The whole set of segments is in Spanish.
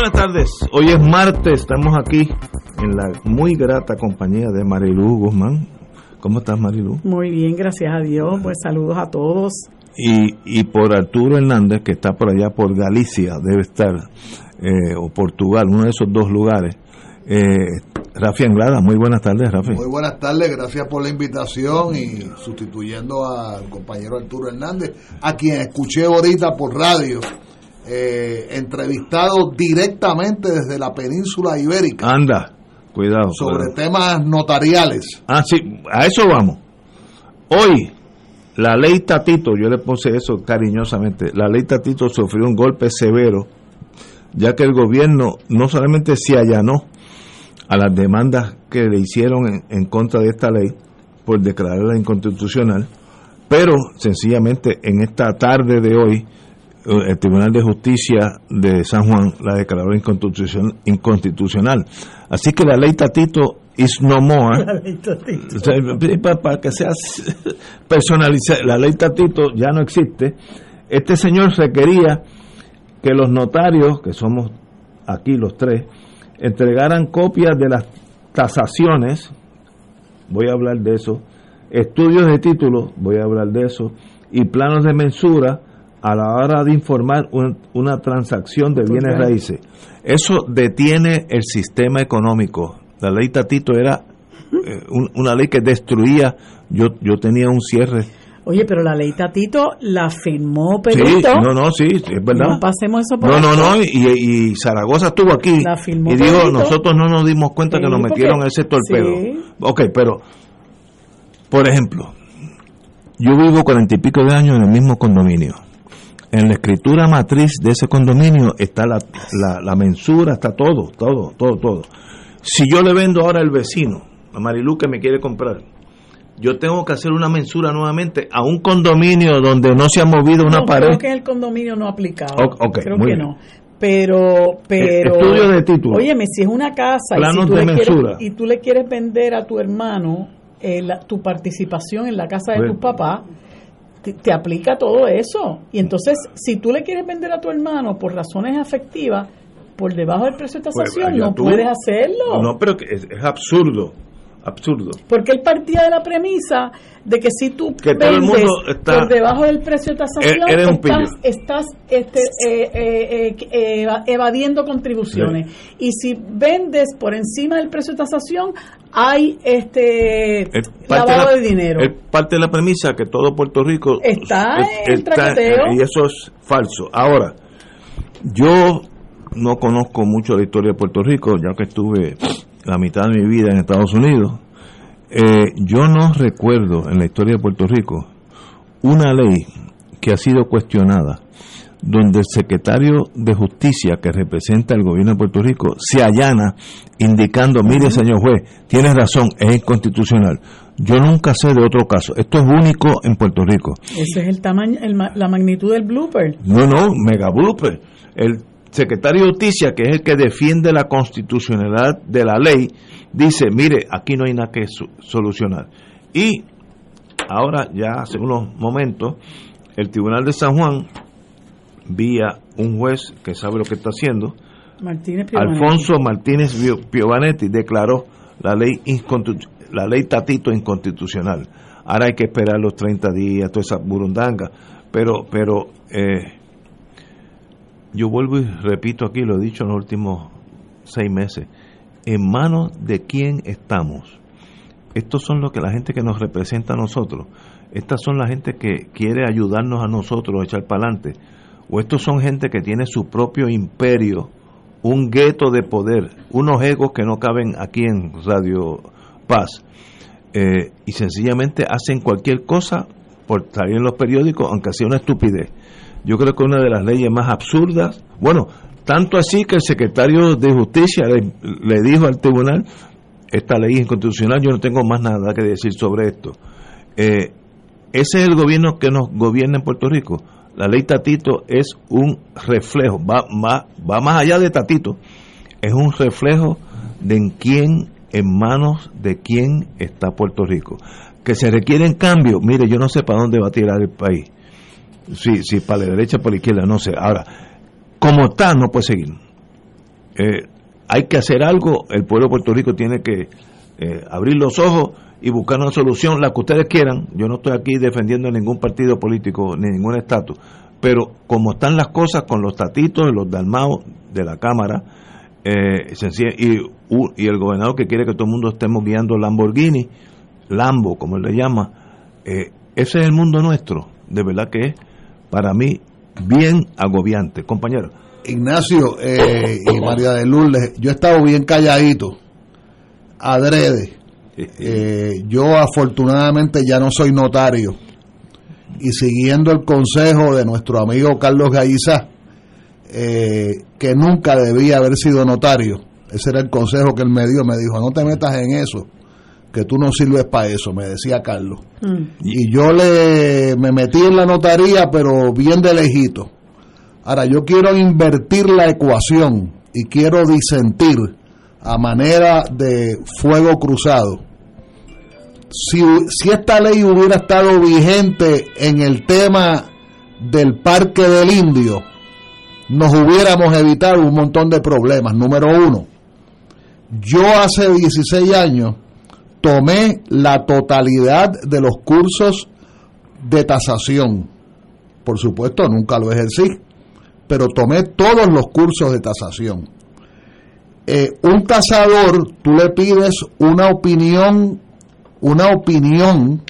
Buenas tardes. Hoy es martes, estamos aquí en la muy grata compañía de Marilu Guzmán. ¿Cómo estás, Marilu? Muy bien, gracias a Dios. Pues saludos a todos. Y, y por Arturo Hernández, que está por allá por Galicia, debe estar, eh, o Portugal, uno de esos dos lugares. Eh, Rafi Anglada, muy buenas tardes, Rafi. Muy buenas tardes, gracias por la invitación y sustituyendo al compañero Arturo Hernández, a quien escuché ahorita por radio, eh, entrevistado directamente desde la península ibérica. Anda, cuidado. Sobre cuidado. temas notariales. Ah, sí, a eso vamos. Hoy, la ley Tatito, yo le puse eso cariñosamente, la ley Tatito sufrió un golpe severo, ya que el gobierno no solamente se allanó a las demandas que le hicieron en, en contra de esta ley por declararla inconstitucional, pero sencillamente en esta tarde de hoy, el Tribunal de Justicia de San Juan la declaró inconstitucion- inconstitucional. Así que la ley Tatito is no more. para que sea personalizada, la ley Tatito ya no existe. Este señor requería que los notarios, que somos aquí los tres, entregaran copias de las tasaciones, voy a hablar de eso, estudios de títulos, voy a hablar de eso, y planos de mensura a la hora de informar un- una transacción de bienes raíces. Eso detiene el sistema económico. La ley Tatito era eh, un- una ley que destruía, yo, yo tenía un cierre. Oye, pero la ley Tatito la firmó Sí, Pedrito. no, no, sí, es verdad. No pasemos eso por No, no, no, y, y Zaragoza estuvo aquí La firmó y dijo, nosotros no nos dimos cuenta que Sí, nos porque- metieron ese torpedo. sí. Ok, pero, por ejemplo, yo vivo cuarenta y pico de años en el mismo condominio. En la escritura matriz de ese condominio está la, la, la mensura, está todo, todo, todo, todo. Si yo le vendo ahora al vecino, a Marilu que me quiere comprar, yo tengo que hacer una mensura nuevamente a un condominio donde no se ha movido una no, pared. creo que el condominio no ha aplicado. O- creo que bien. no. Pero, pero. Estudio de título. Óyeme, si es una casa y, si tú de le quieres, y tú le quieres vender a tu hermano eh, la- tu participación en la casa de tus papás, te, te aplica todo eso. Y entonces, si tú le quieres vender a tu hermano por razones afectivas, por debajo del precio de Pues, tasación, no tú. puedes hacerlo. No, pero es, es absurdo, absurdo. Porque él partía de la premisa de que si tú Que todo el mundo está- por debajo del precio de tasación, E- eres un estás, estás este, eh, eh, eh, eva- evadiendo contribuciones. Y si vendes por encima del precio de tasación, hay este lavado la- de dinero. Es parte de la premisa que todo Puerto Rico Está es- en traqueteo. y eso es falso. Ahora, yo no conozco mucho la historia de Puerto Rico, ya que estuve la mitad de mi vida en Estados Unidos. Eh, yo no recuerdo en la historia de Puerto Rico una ley que ha sido cuestionada donde el secretario de justicia que representa el gobierno de Puerto Rico se allana indicando, mire señor juez, tienes razón, es inconstitucional. Yo nunca sé de otro caso. Esto es único en Puerto Rico. Ese es el tamaño, el la magnitud del blooper. No, no, mega blooper. El secretario de Justicia, que es el que defiende la constitucionalidad de la ley, dice, mire, aquí no hay nada que solucionar. Y ahora, ya hace unos momentos, el Tribunal de San Juan, vía un juez que sabe lo que está haciendo, Martínez. Alfonso Martínez Pio- Piovanetti declaró la ley la ley Tatito inconstitucional. Ahora hay que esperar los 30 días, toda esa burundanga. Pero, pero eh, yo vuelvo y repito aquí, lo he dicho en los últimos seis meses, en manos de quién estamos. Estos son los que la gente que nos representa a nosotros. Estas son la gente que quiere ayudarnos a nosotros a echar para adelante. O estos son gente que tiene su propio imperio, un gueto de poder, unos egos que no caben aquí en Radio Paz. Eh, y sencillamente hacen cualquier cosa por salir en los periódicos, aunque sea una estupidez. Yo creo que una de las leyes más absurdas, bueno, tanto así que el secretario de Justicia le, dijo al tribunal, esta ley es inconstitucional, yo no tengo más nada que decir sobre esto. Eh, ese es el gobierno que nos gobierna en Puerto Rico. La ley Tatito es un reflejo, va, va, va más allá de Tatito, es un reflejo de en quién, en manos de quién está Puerto Rico. Que se requieren cambios, mire, yo no sé para dónde va a tirar el país si, si para la derecha o para la izquierda, no sé. Ahora, como está, no puede seguir. Eh, hay que hacer algo, el pueblo de Puerto Rico tiene que eh, abrir los ojos y buscar una solución, la que ustedes quieran. Yo no estoy aquí defendiendo ningún partido político ni ningún estatus, pero como están las cosas con los tatitos y los dalmaos de la Cámara, eh, y, y, el gobernador que quiere que todo el mundo estemos guiando Lamborghini, Lambo, como él le llama, ese es el mundo nuestro, de verdad que es para mí bien agobiante. Compañero. Ignacio eh, y María de Lourdes, yo he estado bien calladito, adrede. Eh, yo afortunadamente ya no soy notario y siguiendo el consejo de nuestro amigo Carlos Gaiza, eh, que nunca debía haber sido notario, ese era el consejo que él me dio, me dijo, no te metas en eso, que tú no sirves para eso, me decía Carlos. Mm. Y yo le me metí en la notaría, pero bien de lejito. Ahora, yo quiero invertir la ecuación y quiero disentir a manera de fuego cruzado. Si, si esta ley hubiera estado vigente en el tema del Parque del Indio, nos hubiéramos evitado un montón de problemas. Número uno, yo hace 16 años tomé la totalidad de los cursos de tasación. Por supuesto, nunca lo ejercí, pero tomé todos los cursos de tasación. Eh, un tasador, tú le pides una opinión, una opinión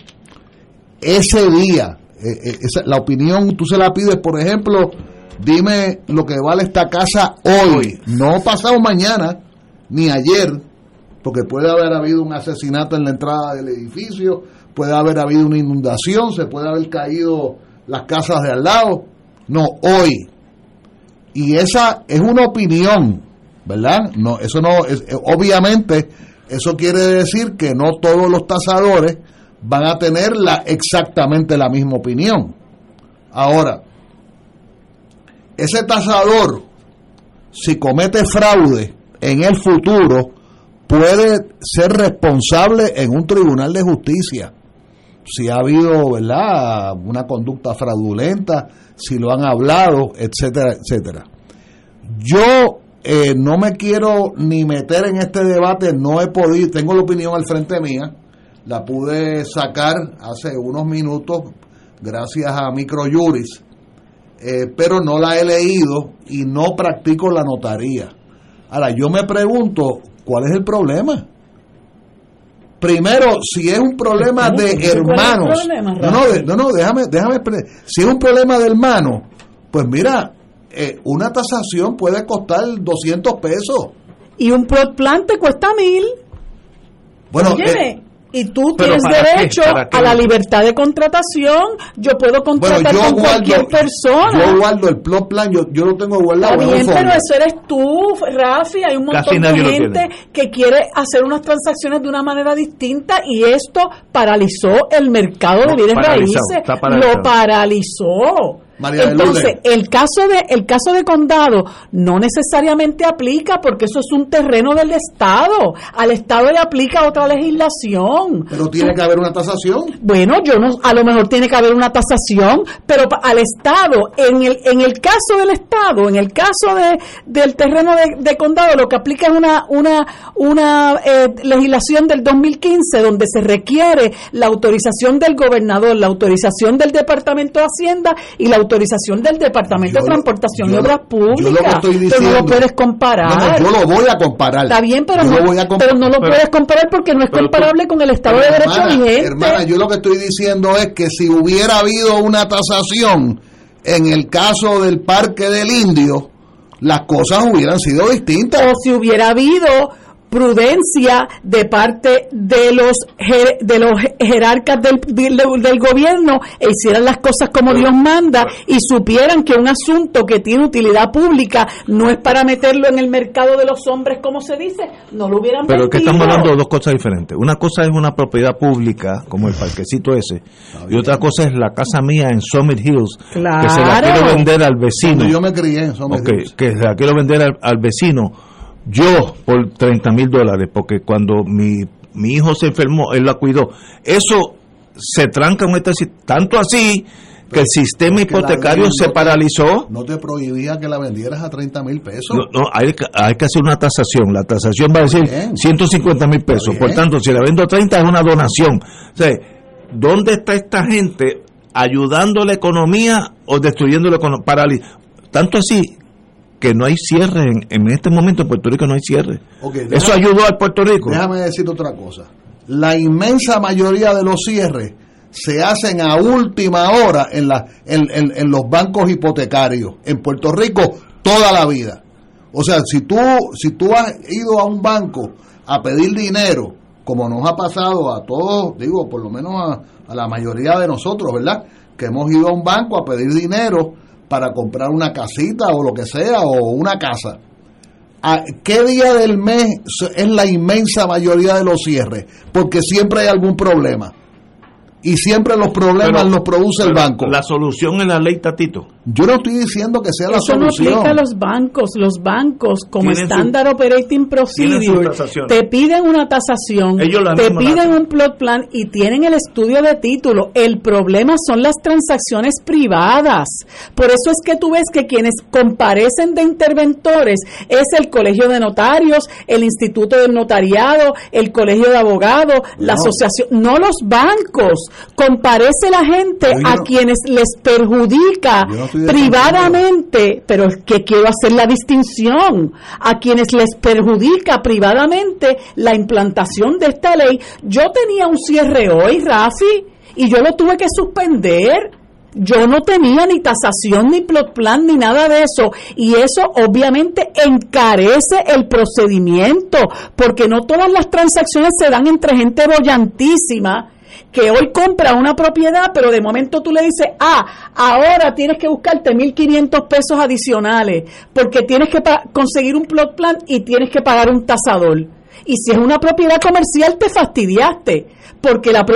ese día. Eh, eh, la opinión, tú se la pides, por ejemplo, dime lo que vale esta casa hoy, no pasado mañana, ni ayer, porque puede haber habido un asesinato en la entrada del edificio, puede haber habido una inundación, se puede haber caído las casas de al lado. No, hoy. Y esa es una opinión, ¿verdad? No, eso no, es, eh, obviamente, eso quiere decir que no todos los tasadores van a tener la, exactamente la misma opinión. Ahora, ese tasador, si comete fraude en el futuro, puede ser responsable en un tribunal de justicia si ha habido verdad una conducta fraudulenta si lo han hablado etcétera etcétera yo eh, no me quiero ni meter en este debate no he podido tengo la opinión al frente mía. La pude sacar hace unos minutos gracias a microjuris. Eh, pero no la he leído y no practico la notaría. Ahora yo me pregunto ¿Cuál es el problema? Primero, si es un problema de hermanos, no, no, no, no, déjame, déjame, si es un problema de hermanos, pues mira, eh, una tasación puede costar 200 pesos. Y un plot plan te cuesta mil. Bueno, eh, y tú tienes derecho a la libertad de contratación. Yo puedo contratar con cualquier persona. Yo guardo el plot plan, yo, yo lo tengo guardado. Está bien, pero eso eres tú, Rafi. Hay un montón de gente que quiere hacer unas transacciones de una manera distinta y esto paralizó el mercado de bienes raíces. Lo paralizó. Entonces, el caso de el caso de condado no necesariamente aplica porque eso es un terreno del Estado. Al Estado le aplica otra legislación. Pero tiene que haber una tasación. Bueno, yo no a lo mejor tiene que haber una tasación, pero al Estado en el en el caso del Estado, en el caso de del terreno de, condado lo que aplica es una una una eh, legislación del 2015 donde se requiere la autorización del gobernador, la autorización del Departamento de Hacienda y la autorización autorización del Departamento de Transportación y Obras Públicas. pero no lo puedes comparar. yo lo voy a comparar. Está bien, pero, no, lo, pero no lo puedes comparar porque no es comparable con el Estado de Derecho vigente. Hermana, yo lo que estoy diciendo es que si hubiera habido una tasación en el caso del Parque del Indio, las cosas hubieran sido distintas. O si hubiera habido prudencia de parte de los de los jerarcas del, del, gobierno e hicieran las cosas como Dios manda y supieran que un asunto que tiene utilidad pública no es para meterlo en el mercado de los hombres como se dice, no lo hubieran Pero que estamos hablando de dos cosas diferentes. Una cosa es una propiedad pública como el parquecito ese y otra cosa es la casa mía en Summit Hills que se la quiero vender al vecino. yo me crié en Summit Hills. Que se la quiero vender al vecino yo por 30 mil dólares, porque cuando mi, mi hijo se enfermó, él la cuidó. Eso se tranca en esta tanto así que el sistema hipotecario se paralizó. ¿No te prohibía que la vendieras a 30 mil pesos? No, hay, hay, que hacer una tasación. La tasación va a decir 150 mil pesos. Por tanto, si la vendo a 30 es una donación. O sea, ¿dónde está esta gente ayudando la economía o destruyendo la economía? Tanto así que no hay cierre en, este momento en Puerto Rico no hay cierre. Eso ayudó al Puerto Rico. Déjame decir otra cosa. La inmensa mayoría de los cierres se hacen a última hora en, la, en, los bancos hipotecarios. En Puerto Rico toda la vida. O sea, si tú, si tú has ido a un banco a pedir dinero, como nos ha pasado a todos, digo, por lo menos a, a la mayoría de nosotros, ¿verdad? Que hemos ido a un banco a pedir dinero para comprar una casita o lo que sea, o una casa. ¿A ¿Qué día del mes es la inmensa mayoría de los cierres? Porque siempre hay algún problema y siempre los problemas los produce el banco. La solución es la ley Tatito. Yo no estoy diciendo que sea la solución. Eso no aplica a los bancos. Los bancos, como estándar operating procedure, te piden una tasación, te piden un plot plan y tienen el estudio de título. El problema son las transacciones privadas. Por eso es que tú ves que quienes comparecen de interventores es el Colegio de Notarios, el Instituto del Notariado, el Colegio de Abogados, la asociación, no los bancos comparece la gente a quienes les perjudica privadamente, pero es que quiero hacer la distinción, a quienes les perjudica privadamente la implantación de esta ley. Yo tenía un cierre hoy, Rafi, y yo lo tuve que suspender. Yo no tenía ni tasación, ni plot plan, ni nada de eso. Y eso obviamente encarece el procedimiento, porque no todas las transacciones se dan entre gente bollantísima que hoy compra una propiedad, pero de momento tú le dices, ah, ahora tienes que buscarte 1.500 pesos adicionales, porque tienes que conseguir un plot plan y tienes que pagar un tasador. Y si es una propiedad comercial, te fastidiaste porque la,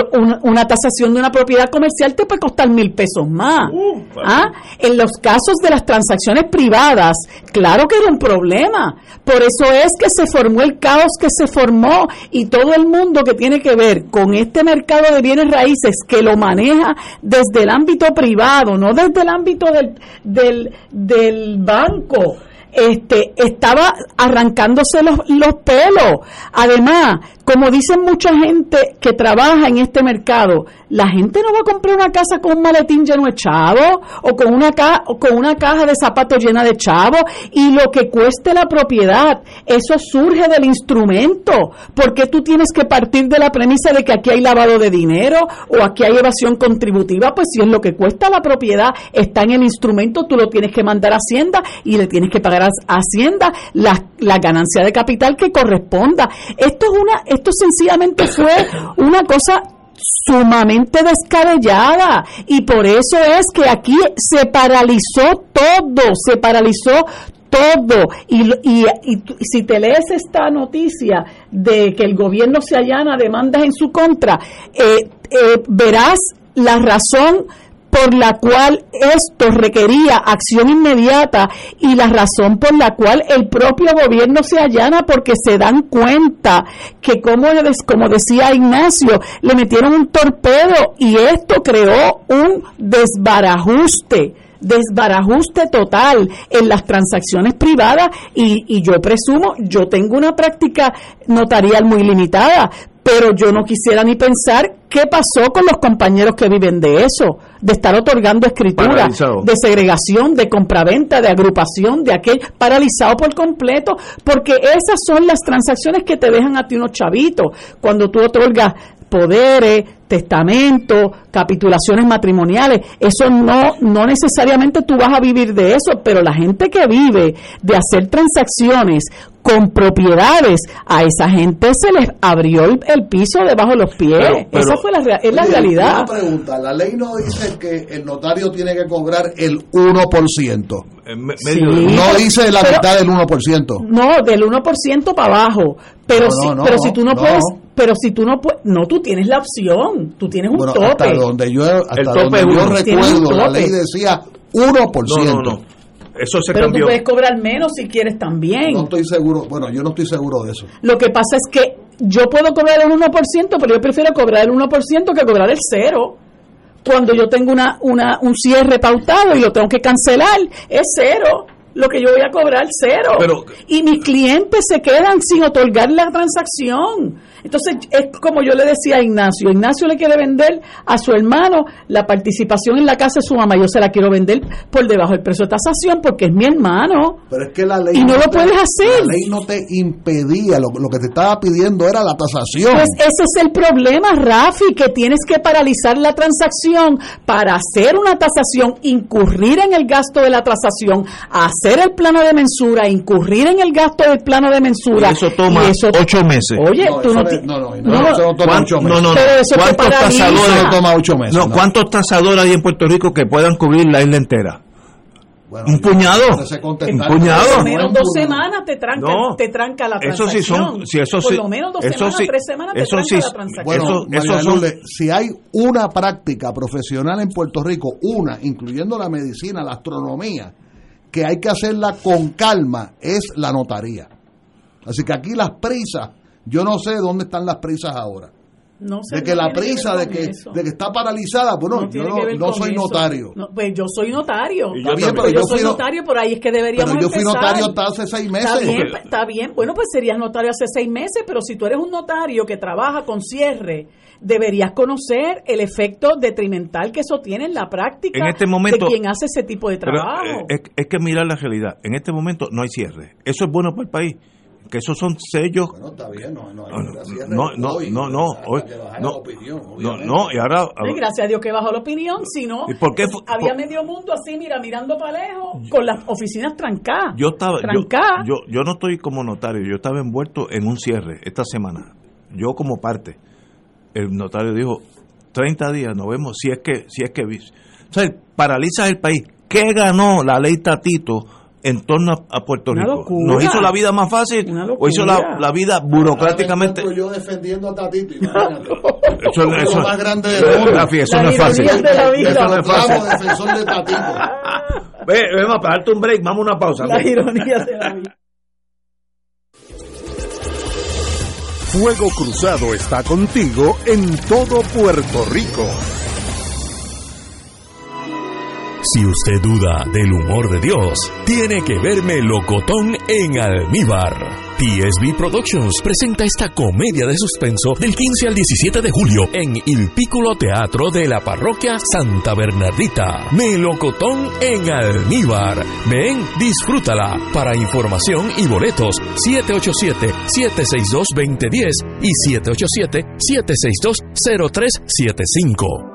una, tasación de una propiedad comercial te puede costar mil pesos más. Uh, ¿Ah? En los casos de las transacciones privadas, claro que era un problema. Por eso es que se formó el caos que se formó y todo el mundo que tiene que ver con este mercado de bienes raíces que lo maneja desde el ámbito privado, no desde el ámbito del, del, del banco este, estaba arrancándose los, los pelos. Además, como dicen mucha gente que trabaja en este mercado, la gente no va a comprar una casa con un maletín lleno de chavo o con una, o con una caja de zapatos llena de chavo y lo que cueste la propiedad, eso surge del instrumento, porque tú tienes que partir de la premisa de que aquí hay lavado de dinero o aquí hay evasión contributiva, pues si es lo que cuesta la propiedad, está en el instrumento, tú lo tienes que mandar a Hacienda y le tienes que pagar a Hacienda la, la ganancia de capital que corresponda. Esto es una esto sencillamente fue una cosa sumamente descabellada y por eso es que aquí se paralizó todo, se paralizó todo. Y, y, si te lees esta noticia de que el gobierno se allana demandas en su contra, eh, eh, verás la razón por la cual esto requería acción inmediata y la razón por la cual el propio gobierno se allana porque se dan cuenta que como, como decía Ignacio, le metieron un torpedo y esto creó un desbarajuste desbarajuste total en las transacciones privadas y, y yo presumo, yo tengo una práctica notarial muy limitada, pero yo no quisiera ni pensar qué pasó con los compañeros que viven de eso, de estar otorgando escritura, de segregación, de compraventa, de agrupación, de aquel paralizado por completo, porque esas son las transacciones que te dejan a ti unos chavitos. Cuando tú otorgas poderes, testamentos, capitulaciones matrimoniales, eso no, no necesariamente tú vas a vivir de eso, pero la gente que vive de hacer transacciones con propiedades, a esa gente se les abrió el, piso debajo de los pies. esa fue la, es la realidad. Una pregunta, la ley no dice que el notario tiene que cobrar el 1%. no dice la mitad del 1%. No, del 1% para abajo. Pero, si, pero si tú no, puedes, pero si tú no puedes, no, tú tienes la opción, tú tienes un tope. Hasta donde yo, hasta donde yo recuerdo, la ley decía 1%. Eso se pero tú puedes cobrar menos si quieres también. No estoy seguro, bueno, yo no estoy seguro de eso. Lo que pasa es que yo puedo cobrar el 1%, pero yo prefiero cobrar el 1% que cobrar el cero. Cuando yo tengo una, una, un cierre pautado y lo tengo que cancelar, es cero lo que yo voy a cobrar cero. y mis clientes se quedan sin otorgar la transacción. Entonces, es como yo le decía a Ignacio, Ignacio le quiere vender a su hermano la participación en la casa de su mamá, yo se la quiero vender por debajo del precio de tasación porque es mi hermano. Pero es que la ley... Y no, lo puedes hacer. La ley no te impedía, lo, que te estaba pidiendo era la tasación. Pues ese es el problema, Rafi, que tienes que paralizar la transacción para hacer una tasación, incurrir en el gasto de la tasación, hacer el plano de mensura, incurrir en el gasto del plano de mensura. Y eso toma ocho meses. Oye, tú no no, no, no, eso no toma ocho meses. No, no, ¿Cuántos tasadores no toma ocho meses? No, ¿cuántos tasadores hay en Puerto Rico que puedan cubrir la isla entera? Bueno, un puñado. Un puñado. Por lo menos dos semanas te tranca, no, te tranca la transacción. Eso sí son, si eso sí, por lo menos dos semanas, tres semanas te tranca sí, la transacción. Bueno, eso, son, si hay una práctica profesional en Puerto Rico, una, incluyendo la medicina, la astronomía, que hay que hacerla con calma, es la notaría. Así que aquí las prisas yo no sé dónde están las prisas ahora. No sé de que la prisa de que, de que está paralizada, bueno, yo no, soy notario. pues yo soy notario. Está bien, pero yo, soy notario, por ahí es que deberíamos Pero yo fui notario hasta hace seis meses. Está bien, está bien, bueno, pues serías notario hace seis meses, pero si tú eres un notario que trabaja con cierre, deberías conocer el efecto detrimental que eso tiene en la práctica en este momento, de quien hace ese tipo de trabajo. Eh, es, es que mirar la realidad. En este momento no hay cierre. Eso es bueno para el país que esos son sellos. No, no, no, no, no, no, no, no, y ahora. Gracias a Dios que bajó la opinión, si no, había medio mundo así, mira, mirando para lejos, con las oficinas trancadas. Yo estaba, trancadas. Yo, yo, no estoy como notario, yo estaba envuelto en un cierre esta semana, yo como parte. El notario dijo, 30 días, nos vemos, si es que, si es que, o sea, paraliza el país. ¿Qué ganó la ley Tatito en torno a, Puerto Rico. ¿Nos hizo la vida más fácil o hizo la, la vida burocráticamente? yo defendiendo a Tatito. Eso, es lo más grande del mundo. eso no es fácil. Eso no es fácil. defensor de Tatito. Ve, vamos a darte un break, vamos a una pausa. La ironía de la vida. Fuego Cruzado está contigo en todo Puerto Rico. Si usted duda del humor de Dios, tiene que verme locotón en almíbar. TSB Productions presenta esta comedia de suspenso del 15 al 17 de julio en El Pículo Teatro de la Parroquia Santa Bernardita. Melocotón en almíbar. Ven, disfrútala. Para información y boletos, 787-762-2010 y 787-762-0375.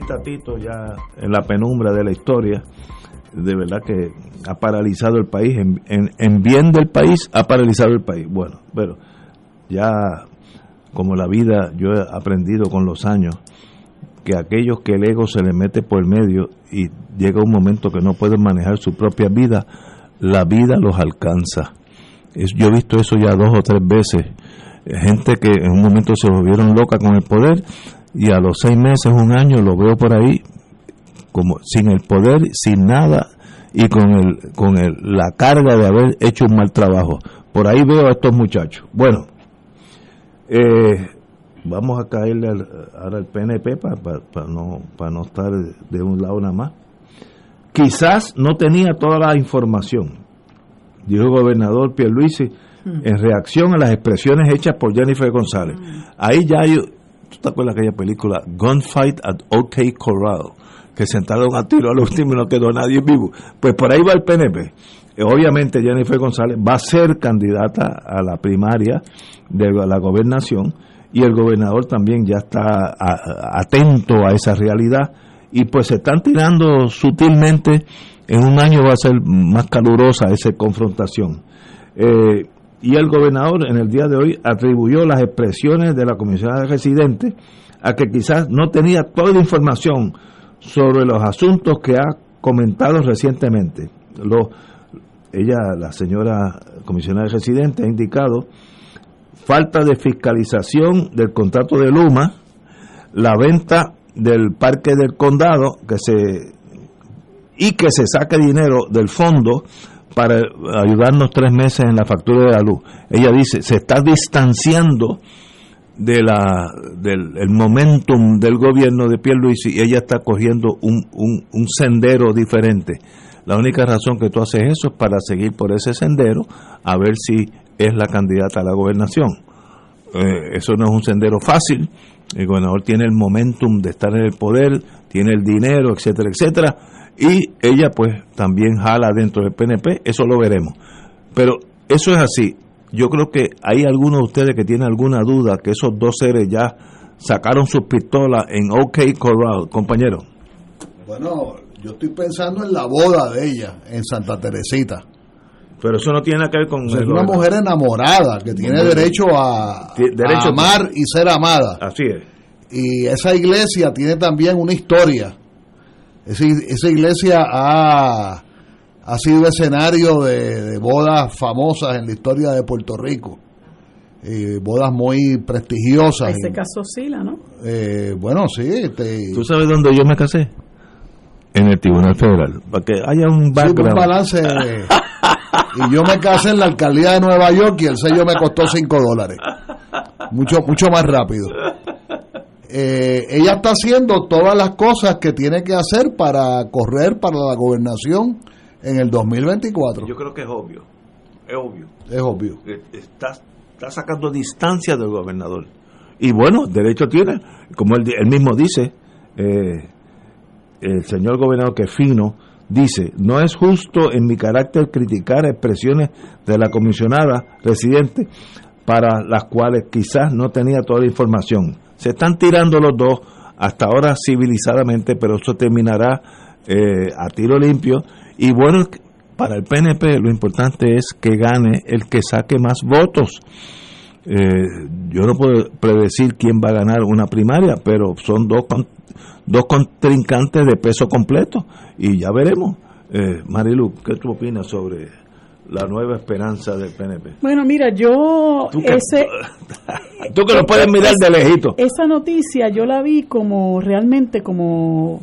Tatito ya en la penumbra de la historia, de verdad que ha paralizado el país, en, bien del país ha paralizado el país. Bueno, pero ya como la vida, yo he aprendido con los años que aquellos que el ego se le mete por el medio y llega un momento que no pueden manejar su propia vida, la vida los alcanza. yo he visto eso ya dos o tres veces. Gente que en un momento se volvieron loca con el poder y a los seis meses, un año, lo veo por ahí como sin el poder, sin nada y con el con el, la carga de haber hecho un mal trabajo. Por ahí veo a estos muchachos. Bueno, eh, vamos a caerle al, ahora al PNP para no, para no estar de un lado nada más. Quizás no tenía toda la información, dijo el gobernador Pierluisi, hmm. en reacción a las expresiones hechas por Jennifer González. Hmm. Ahí ya hay, ¿Tú te acuerdas de aquella película Gunfight at OK Corral? Que sentaron a tiro al último y no quedó nadie vivo. Pues por ahí va el PNP. Eh, obviamente Jennifer González va a ser candidata a la primaria de la gobernación y el gobernador también ya está atento a esa realidad y pues se están tirando sutilmente en un año va a ser más calurosa esa confrontación. Eh, y el gobernador en el día de hoy atribuyó las expresiones de la comisionada residente a que quizás no tenía toda la información sobre los asuntos que ha comentado recientemente. Lo, ella, la señora comisionada residente, ha indicado falta de fiscalización del contrato de Luma, la venta del parque del condado que se y que se saque dinero del fondo para ayudarnos tres meses en la factura de la luz. Ella dice, se está distanciando de la, del el momentum del gobierno de Pierluisi y ella está cogiendo un, un, sendero diferente. La única razón que tú haces eso es para seguir por ese sendero a ver si es la candidata a la gobernación. Eh, eso no es un sendero fácil. El gobernador tiene el momentum de estar en el poder, tiene el dinero, etcétera, etcétera y ella pues también jala dentro del PNP, eso lo veremos. Pero eso es así. Yo creo que hay algunos de ustedes que tienen alguna duda que esos dos seres ya sacaron sus pistolas en OK Corral, compañero. Bueno, yo estoy pensando en la boda de ella en Santa Teresita. Pero eso no tiene nada que ver con... es una mujer enamorada que tiene derecho a, a amar y ser amada. Así es. Y esa iglesia tiene también una historia esa, iglesia ha, ha, sido escenario de, bodas famosas en la historia de Puerto Rico. bodas muy prestigiosas. Ese caso Sila, ¿no? bueno, sí. Este, ¿Tú sabes dónde yo me casé? En el Tribunal Federal, para que haya un background. un balance. y yo me casé en la alcaldía de Nueva York y el sello me costó 5 dólares. Mucho, mucho más rápido. Eh, ella está haciendo todas las cosas que tiene que hacer para correr para la gobernación en el 2024. Yo creo que es obvio. Es obvio. Es obvio. Eh, está, está sacando distancia del gobernador. Y bueno, derecho tiene, como él, él mismo dice, eh, el señor gobernador que fino, dice, no es justo en mi carácter criticar expresiones de la comisionada residente para las cuales quizás no tenía toda la información. Se están tirando los dos hasta ahora civilizadamente, pero eso terminará eh, a tiro limpio. Y bueno, para el PNP lo importante es que gane el que saque más votos. Eh, yo no puedo predecir quién va a ganar una primaria, pero son dos, dos contrincantes de peso completo y ya veremos. Eh, Marilu, ¿qué tú opinas sobre la nueva esperanza del PNP? Bueno, mira, yo tú que, ese tú que lo puedes mirar de lejito. Esa noticia yo la vi como realmente como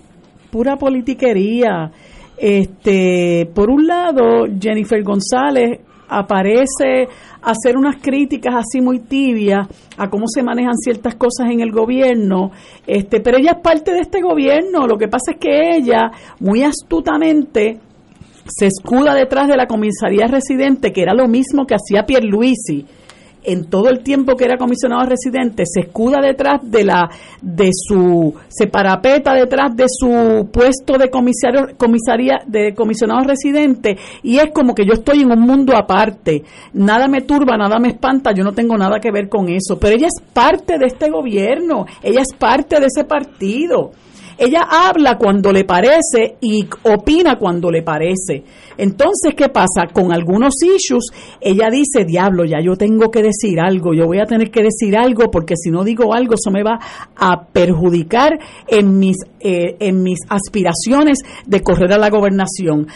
pura politiquería. Este, por un lado, Jennifer González aparece a hacer unas críticas así muy tibias a cómo se manejan ciertas cosas en el gobierno, este, pero ella es parte de este gobierno, lo que pasa es que ella muy astutamente se escuda detrás de la comisaría residente, que era lo mismo que hacía Pierluisi, en todo el tiempo que era comisionado residente se escuda detrás de la de su se parapeta detrás de su puesto de comisario comisaría de comisionado residente y es como que yo estoy en un mundo aparte. Nada me turba nada me espanta yo no tengo nada que ver con eso. Pero ella es parte de este gobierno ella es parte de ese partido ella habla cuando le parece y opina cuando le parece. Entonces, ¿qué pasa? Con algunos issues, ella dice, diablo, ya yo tengo que decir algo, yo voy a tener que decir algo porque si no digo algo, eso me va a perjudicar en mis, eh, en mis aspiraciones de correr a la gobernación.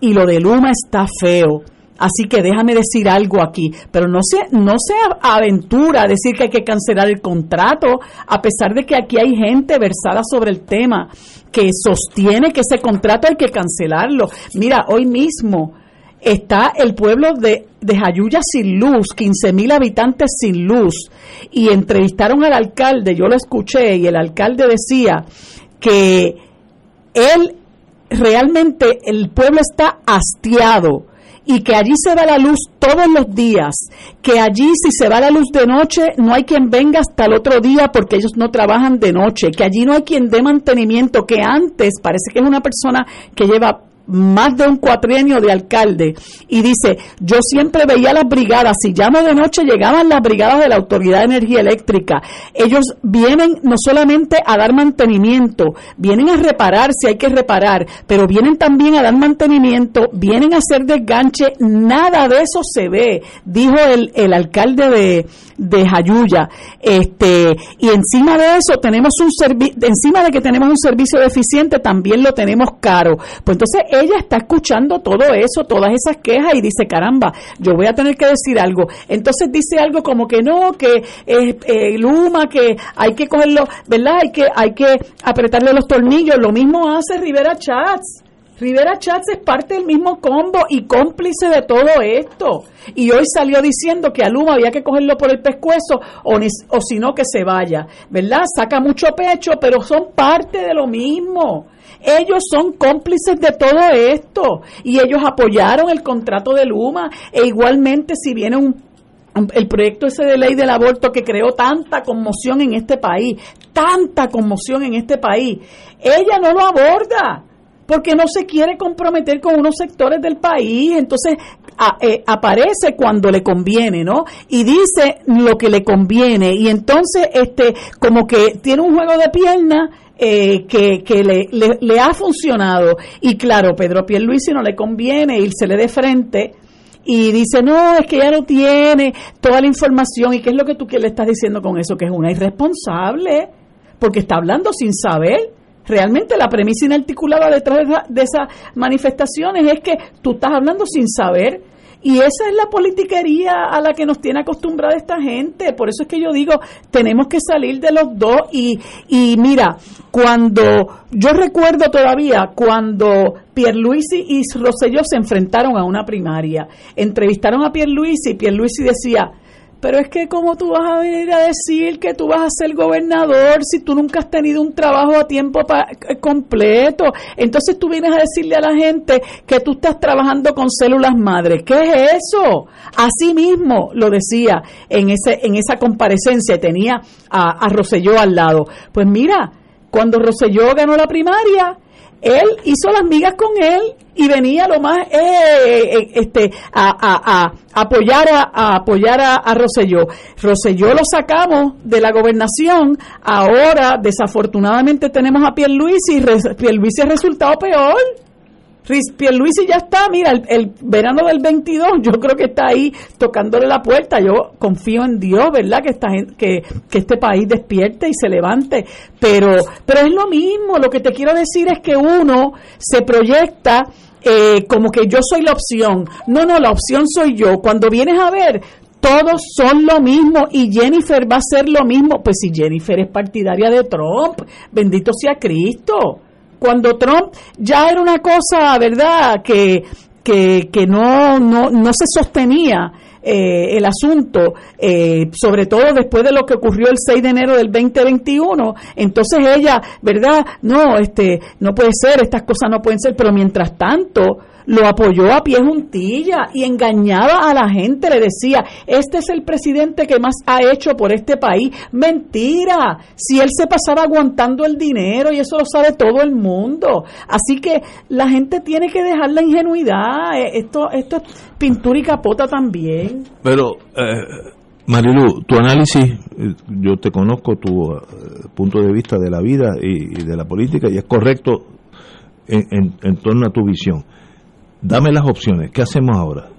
Y lo de Luma está feo Así que déjame decir algo aquí, pero no se, no se aventura decir que hay que cancelar el contrato, a pesar de que aquí hay gente versada sobre el tema que sostiene que ese contrato hay que cancelarlo. Mira, hoy mismo está el pueblo de, de Jayuya sin luz, 15 mil habitantes sin luz, y entrevistaron al alcalde, yo lo escuché, y el alcalde decía que él realmente, el pueblo está hastiado y que allí se va la luz todos los días, que allí si se va la luz de noche no hay quien venga hasta el otro día porque ellos no trabajan de noche, que allí no hay quien dé mantenimiento, que antes parece que es una persona que lleva más de un cuatrienio de alcalde y dice, yo siempre veía las brigadas, si llamo de noche llegaban las brigadas de la Autoridad de Energía Eléctrica. Ellos vienen no solamente a dar mantenimiento, vienen a reparar si hay que reparar, pero vienen también a dar mantenimiento, vienen a hacer desganche, nada de eso se ve, dijo el, el alcalde de, de Jayuya. Este, y encima de eso tenemos un servicio, encima de que tenemos un servicio deficiente, también lo tenemos caro. Pues entonces ella está escuchando todo eso, todas esas quejas y dice, caramba, yo voy a tener que decir algo. Entonces dice algo como que no, que eh, eh, Luma, que hay que cogerlo, ¿verdad? Hay que, hay que apretarle los tornillos. Lo mismo hace Rivera Chats. Rivera Chats es parte del mismo combo y cómplice de todo esto. Y hoy salió diciendo que a Luma había que cogerlo por el pescuezo o, o si no que se vaya. ¿Verdad? Saca mucho pecho, pero son parte de lo mismo. Ellos son cómplices de todo esto. Y ellos apoyaron el contrato de Luma. E igualmente si viene un el proyecto ese de ley del aborto que creó tanta conmoción en este país, tanta conmoción en este país, ella no lo aborda porque no se quiere comprometer con unos sectores del país, entonces eh, aparece cuando le conviene, ¿no? Y dice lo que le conviene. Y entonces este como que tiene un juego de piernas eh, que, que le, le, ha funcionado. Y claro, Pedro Pierluisi no le conviene le de frente y dice, no, es que ya no tiene toda la información. ¿Y qué es lo que tú le estás diciendo con eso? Que es una irresponsable, porque está hablando sin saber. Realmente la premisa inarticulada detrás de, esas manifestaciones es que tú estás hablando sin saber Y esa es la politiquería a la que nos tiene acostumbrada esta gente. Por eso es que yo digo, tenemos que salir de los dos. Y, y mira, cuando yo recuerdo todavía cuando Pierluisi y Rosselló se enfrentaron a una primaria, entrevistaron a Pierluisi y Pierluisi decía, pero es que como tú vas a venir a decir que tú vas a ser gobernador si tú nunca has tenido un trabajo a tiempo eh, completo. Entonces tú vienes a decirle a la gente que tú estás trabajando con células madres. ¿Qué es eso? Así mismo lo decía en ese en esa comparecencia tenía a, a Rosselló al lado. Pues mira, cuando Rosselló ganó la primaria, él hizo las migas con él y venía lo más eh, eh, este a, apoyar a, apoyar a, a Rosselló. Rosselló lo sacamos de la gobernación, ahora desafortunadamente tenemos a Pierluisi y Pierluisi ha resultado peor. Pierluisi ya está, mira, el, verano del 22, yo creo que está ahí tocándole la puerta. Yo confío en Dios, ¿verdad? Que, esta, que, que este país despierte y se levante. Pero, pero es lo mismo. Lo que te quiero decir es que uno se proyecta eh, como que yo soy la opción. No, no, la opción soy yo. Cuando vienes a ver, todos son lo mismo y Jennifer va a ser lo mismo. Pues si Jennifer es partidaria de Trump, bendito sea Cristo cuando Trump ya era una cosa, ¿verdad?, que, que, que no, no, no se sostenía eh, el asunto, eh, sobre todo después de lo que ocurrió el 6 de enero del 2021, entonces ella, ¿verdad? No, este, no puede ser, estas cosas no pueden ser, pero mientras tanto, lo apoyó a pie juntilla y engañaba a la gente, le decía, este es el presidente que más ha hecho por este país. Mentira, si él se pasaba aguantando el dinero y eso lo sabe todo el mundo. Así que la gente tiene que dejar la ingenuidad, eh, esto, esto es pintura y capota también. Pero... Eh... Marilu, tu análisis, eh, yo te conozco tu eh, punto de vista de la vida y, de la política y es correcto en, en, torno a tu visión. Dame las opciones. ¿Qué hacemos ahora?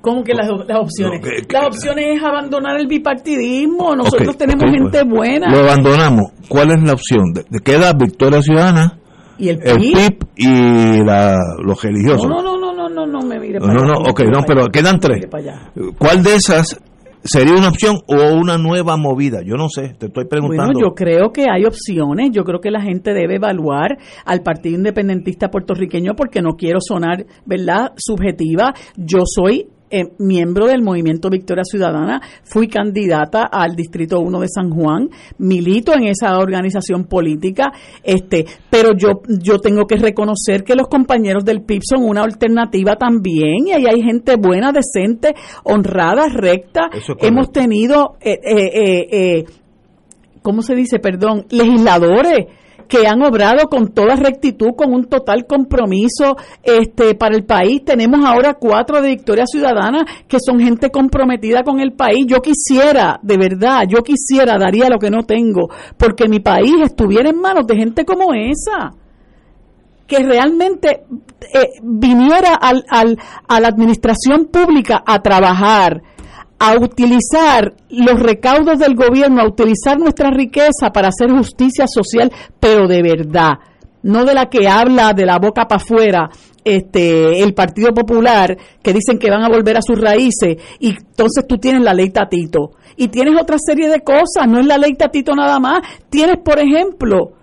¿Cómo que las, opciones? las opciones es abandonar el bipartidismo. Nosotros tenemos gente buena. Lo abandonamos. ¿Cuál es la opción? ¿De, queda Victoria Ciudadana? ¿Y el PIB? y los religiosos. No, no, no, no, no, no, me mire para No, no, ok, no, pero quedan tres. ¿Cuál de esas ¿Sería una opción o una nueva movida? Yo no sé, te estoy preguntando. Bueno, yo creo que hay opciones. Yo creo que la gente debe evaluar al Partido Independentista Puertorriqueño porque no quiero sonar, ¿verdad?, subjetiva. Yo soy eh, miembro del movimiento Victoria Ciudadana, fui candidata al Distrito 1 de San Juan, milito en esa organización política, este, pero yo, yo tengo que reconocer que los compañeros del PIB son una alternativa también, y ahí hay gente buena, decente, honrada, recta. Hemos tenido, eh, eh, eh, ¿cómo se dice? Perdón, legisladores que han obrado con toda rectitud, con un total compromiso este, para el país. Tenemos ahora cuatro de Victoria Ciudadana que son gente comprometida con el país. Yo quisiera, de verdad, yo quisiera, daría lo que no tengo, porque mi país estuviera en manos de gente como esa que realmente eh, viniera al, al, a la administración pública a trabajar, a utilizar los recaudos del gobierno, a utilizar nuestra riqueza para hacer justicia social, pero de verdad, no de la que habla de la boca para afuera este el Partido Popular, que dicen que van a volver a sus raíces, y entonces tú tienes la ley Tatito. Y tienes otra serie de cosas, no es la ley Tatito nada más. Tienes, por ejemplo,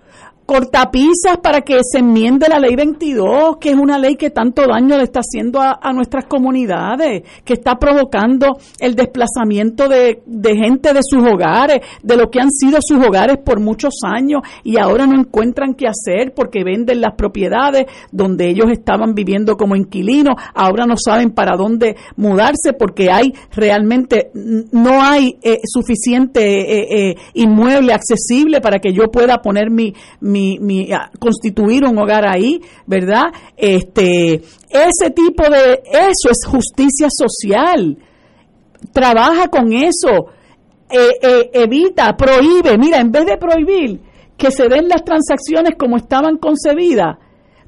cortapisas para que se enmiende la ley 22, que es una ley que tanto daño le está haciendo a, nuestras comunidades, que está provocando el desplazamiento de, gente de sus hogares, de lo que han sido sus hogares por muchos años y ahora no encuentran qué hacer porque venden las propiedades donde ellos estaban viviendo como inquilinos, ahora no saben para dónde mudarse porque hay realmente, no hay eh, suficiente eh, eh, inmueble accesible para que yo pueda poner mi mi, constituir un hogar ahí, ¿verdad? Este, ese tipo de, eso es justicia social. Trabaja con eso, eh, eh, evita, prohíbe, mira, en vez de prohibir que se den las transacciones como estaban concebidas,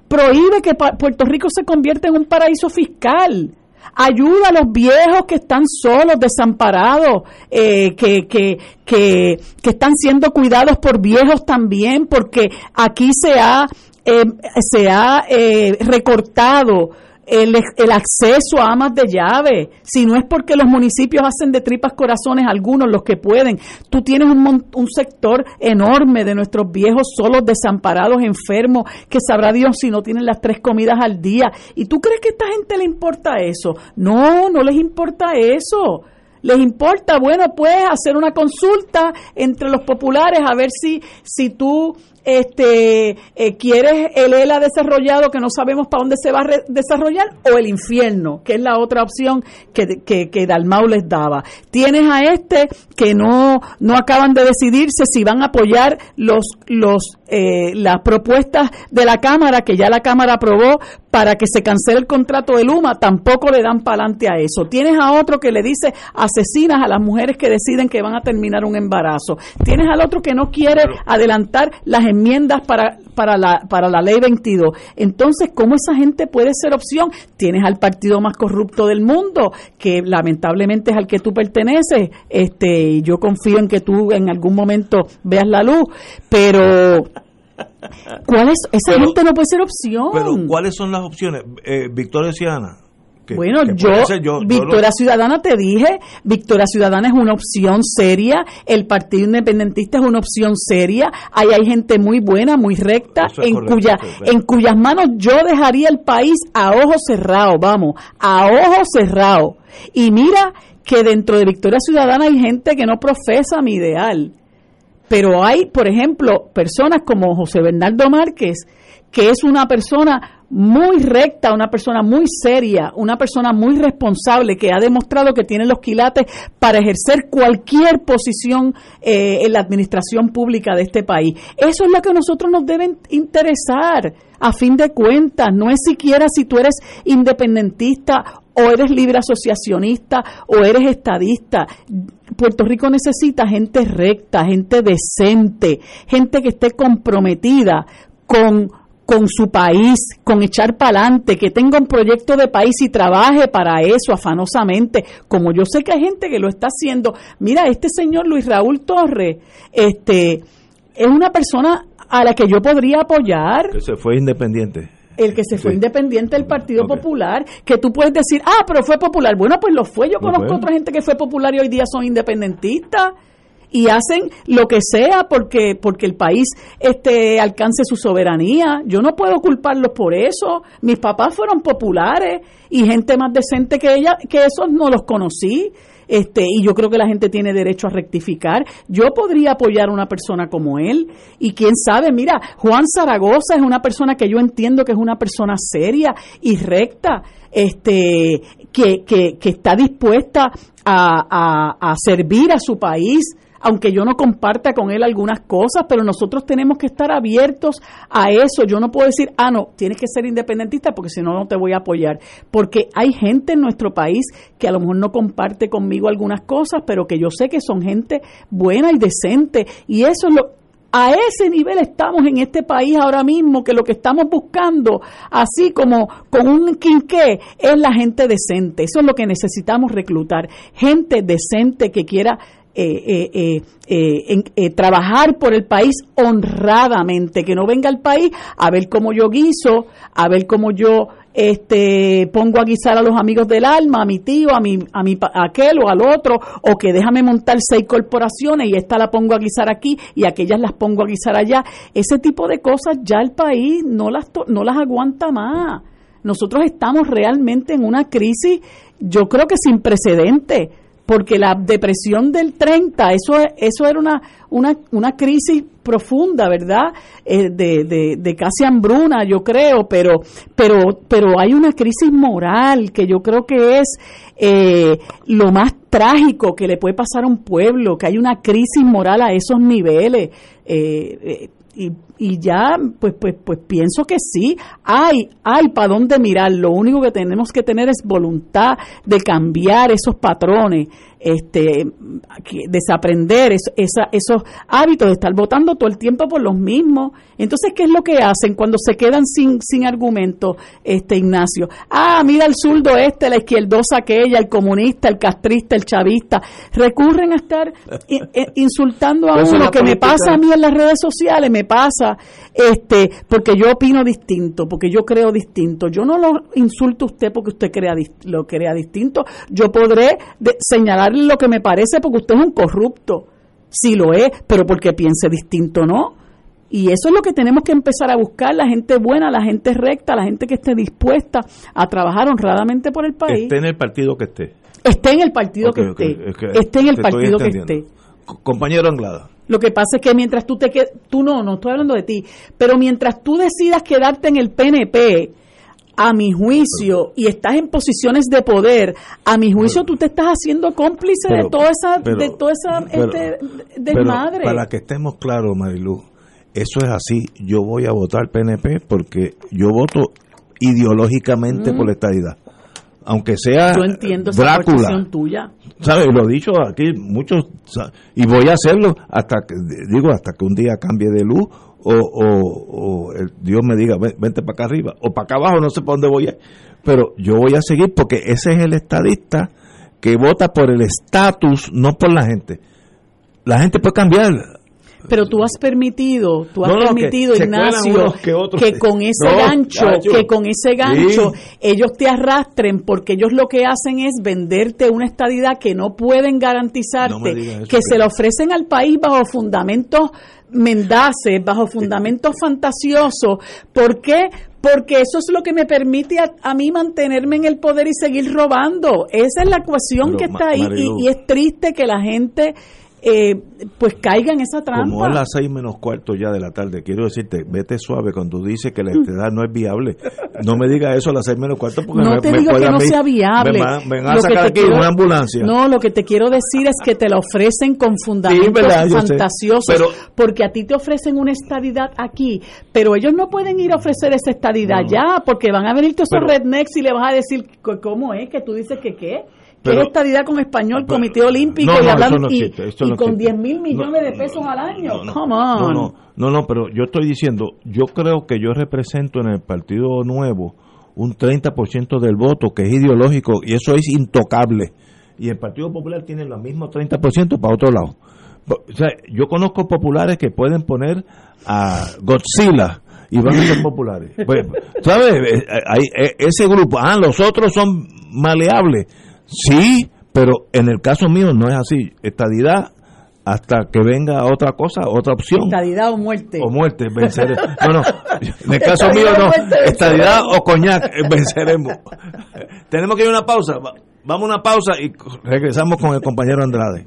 prohíbe que Puerto Rico se convierta en un paraíso fiscal Ayuda a los viejos que están solos, desamparados, eh, que, que, que, están siendo cuidados por viejos también, porque aquí se ha, eh, se ha eh, recortado el, el, acceso a amas de llave, si no es porque los municipios hacen de tripas corazones algunos los que pueden, tú tienes un, un sector enorme de nuestros viejos solos, desamparados, enfermos, que sabrá Dios si no tienen las tres comidas al día. ¿Y tú crees que a esta gente le importa eso? No, no les importa eso. Les importa, bueno, puedes hacer una consulta entre los populares a ver si, si tú este, eh, quieres el ELA desarrollado que no sabemos para dónde se va a desarrollar o el infierno, que es la otra opción que, que, que, Dalmau les daba. Tienes a este que no, no acaban de decidirse si van a apoyar los, los, eh, las propuestas de la Cámara, que ya la Cámara aprobó para que se cancele el contrato de Luma, tampoco le dan para adelante a eso. Tienes a otro que le dice asesinas a las mujeres que deciden que van a terminar un embarazo. Tienes al otro que no quiere adelantar las enmiendas para, para, la, para la ley 22. Entonces, ¿cómo esa gente puede ser opción? Tienes al partido más corrupto del mundo, que lamentablemente es al que tú perteneces, este, y yo confío en que tú en algún momento veas la luz, pero... ¿Cuál es? Esa gente no puede ser opción. Pero ¿cuáles son las opciones? Eh, Victoria Bueno, yo, Victoria Ciudadana te dije, Victoria Ciudadana es una opción seria, el Partido Independentista es una opción seria, ahí hay gente muy buena, muy recta, en, cuya, en cuyas manos yo dejaría el país a ojos cerrados, vamos, a ojos cerrados. Y mira que dentro de Victoria Ciudadana hay gente que no profesa mi ideal, pero hay, por ejemplo, personas como José Bernardo Márquez, que es una persona muy recta, una persona muy seria, una persona muy responsable que ha demostrado que tiene los quilates para ejercer cualquier posición eh, en la administración pública de este país. Eso es lo que a nosotros nos debe interesar. A fin de cuentas, no es siquiera si tú eres independentista o eres libre asociacionista o eres estadista. Puerto Rico necesita gente recta, gente decente, gente que esté comprometida con con su país, con echar para adelante, que tenga un proyecto de país y trabaje para eso afanosamente, como yo sé que hay gente que lo está haciendo. Mira, este señor Luis Raúl Torres, este, es una persona a la que yo podría apoyar. Que se fue independiente. El que se fue independiente del Partido Popular, que tú puedes decir, ah, pero fue popular. Bueno, pues lo fue. Yo conozco otra gente que fue popular y hoy día son independentistas y hacen lo que sea porque porque el país este alcance su soberanía. Yo no puedo culparlos por eso. Mis papás fueron populares y gente más decente que ella que esos no los conocí. Este, y yo creo que la gente tiene derecho a rectificar. Yo podría apoyar a una persona como él y quién sabe, mira, Juan Zaragoza es una persona que yo entiendo que es una persona seria y recta, este, que, que, que está dispuesta a, a, a servir a su país, aunque yo no comparta con él algunas cosas, pero nosotros tenemos que estar abiertos a eso. Yo no puedo decir, ah, no, tienes que ser independentista porque si no, no te voy a apoyar. Porque hay gente en nuestro país que a lo mejor no comparte conmigo algunas cosas, pero que yo sé que son gente buena y decente. Y eso es lo, a ese nivel estamos en este país ahora mismo, que lo que estamos buscando, así como con un quinqué, es la gente decente. Eso es lo que necesitamos reclutar. Gente decente que quiera eh, eh, eh, eh, trabajar por el país honradamente, que no venga al país a ver cómo yo guiso, a ver cómo yo este pongo a guisar a los amigos del alma, a mi tío, a mi, a mi aquel o al otro, o que déjame montar seis corporaciones y esta la pongo a guisar aquí y aquellas las pongo a guisar allá. Ese tipo de cosas ya el país no las, no las aguanta más. Nosotros estamos realmente en una crisis, yo creo que sin precedentes porque la depresión del 30, eso, eso era una, una, una crisis profunda, ¿verdad? Eh, de, de, de, casi hambruna, yo creo, pero, pero, pero hay una crisis moral que yo creo que es eh, lo más trágico que le puede pasar a un pueblo, que hay una crisis moral a esos niveles. Eh, y, y ya pues pues pues pienso que sí. Hay hay para dónde mirar. Lo único que tenemos que tener es voluntad de cambiar esos patrones este, desaprender esos hábitos de estar votando todo el tiempo por los mismos. Entonces, ¿qué es lo que hacen cuando se quedan sin, sin argumento, este Ignacio? Ah, mira el zurdo este, la izquierdosa aquella, el comunista, el castrista, el chavista. Recurren a estar eh, insultando a uno, que me pasa a mí en las redes sociales, me pasa, este, porque yo opino distinto, porque yo creo distinto. Yo no lo insulto a usted porque usted crea, lo crea distinto. Yo podré lo que me parece porque usted es un corrupto. Si lo es, pero porque piense distinto, ¿no? Y eso es lo que tenemos que empezar a buscar, la gente buena, la gente recta, la gente que esté dispuesta a trabajar honradamente por el país. Esté en el partido que esté. Esté en el partido que esté. esté en el partido que esté. Compañero Anglada. Lo que pasa es que mientras tú te quedes, tú no, no estoy hablando de ti, pero mientras tú decidas quedarte en el PNP, a mi juicio, y estás en posiciones de poder, a mi juicio tú te estás haciendo cómplice de toda esa, de toda esa este, desmadre. para que estemos claros, Marilu, eso es así. Yo voy a votar PNP porque yo voto ideológicamente por la estadidad. Aunque sea yo entiendo esa tuya. ¿Sabes? Lo he dicho aquí muchos, y voy a hacerlo hasta que, digo, hasta que un día cambie de luz o, o, el Dios me diga, vente para acá arriba, o para acá abajo, no sé para dónde voy. Pero yo voy a seguir porque ese es el estadista que vota por el estatus, no por la gente. La gente puede cambiar. Pero tú has permitido, tú has permitido, Ignacio, que, con ese gancho, que con ese gancho ellos te arrastren porque ellos lo que hacen es venderte una estadidad que no pueden garantizarte, que se le ofrecen al país bajo fundamentos mendaces, bajo fundamentos fantasiosos. ¿Por qué? Porque eso es lo que me permite a, mí mantenerme en el poder y seguir robando. Esa es la ecuación que está ahí y, y es triste que la gente eh, pues caiga en esa trampa. Como es las seis menos cuarto ya de la tarde, quiero decirte, vete suave cuando tú dices que la entidad no es viable. No me digas eso a las seis menos cuarto porque no te digo que no sea viable. Me, van a sacar aquí una ambulancia. No, lo que te quiero decir es que te la ofrecen con fundamentos fantasiosos, porque a ti te ofrecen una estadidad aquí, pero ellos no pueden ir a ofrecer esa estadidad ya, porque van a venir todos esos rednecks y le vas a decir cómo es que tú dices que qué pero, estadidad con español, Comité Olímpico y, con 10 mil millones de pesos al año. Come on. No, no, no, pero yo estoy diciendo, yo creo que yo represento en el Partido Nuevo un 30% del voto que es ideológico y eso es intocable. Y el Partido Popular tiene lo mismo 30% para otro lado. O sea, yo conozco populares que pueden poner a Godzilla y van a ser populares. Pues, ¿Sabes? Eh, eh, ese grupo, ah, los otros son maleables Sí, pero en el caso mío no es así. Estadidad hasta que venga otra cosa, otra opción. Estadidad o muerte. O muerte, venceremos. No, no, en el caso mío no. Estadidad o coñac, eh, venceremos. Tenemos que ir a una pausa. Vamos a una pausa y regresamos con el compañero Andrade.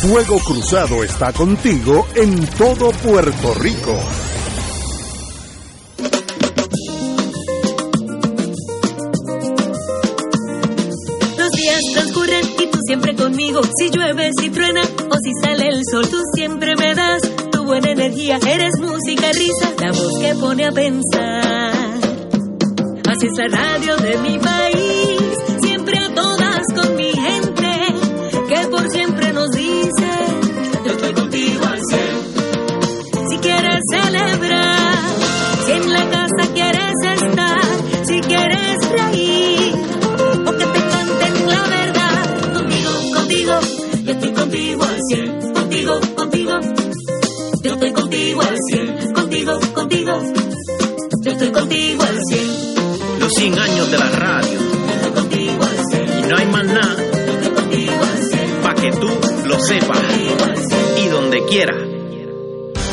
Fuego Cruzado está contigo en todo Puerto Rico. Si llueve, si truena o si sale el sol, tú siempre me das tu buena energía. Eres música, risa, la voz que pone a pensar. Así es la radio de mi país, 100 años de la radio. Y no hay más nada. Yo estoy contigo al cien. Pa' que tú lo sepas. Y donde quiera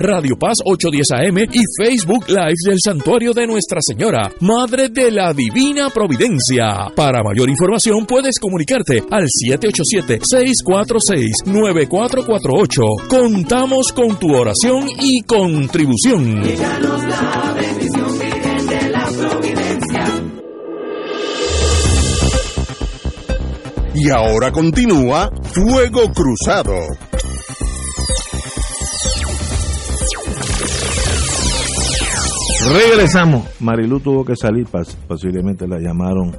Radio Paz 810 AM y Facebook Live del Santuario de Nuestra Señora, Madre de la Divina Providencia. Para mayor información puedes comunicarte al 787-646-9448. Contamos con tu oración y contribución. Y ahora continúa Fuego Cruzado. Regresamos. Marilu tuvo que salir, posiblemente la llamaron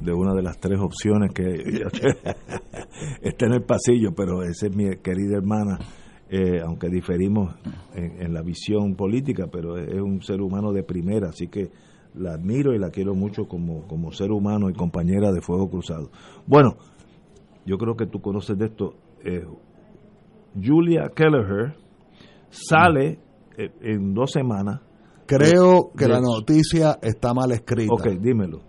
de una de las tres opciones que está en el pasillo, pero esa es mi querida hermana, eh, aunque diferimos en, la visión política, pero es un ser humano de primera, así que la admiro y la quiero mucho como, como ser humano y compañera de Fuego Cruzado. Bueno, yo creo que tú conoces de esto. Eh, Julia Kelleher sale eh, en dos semanas Creo que la noticia está mal escrita. Ok, dímelo.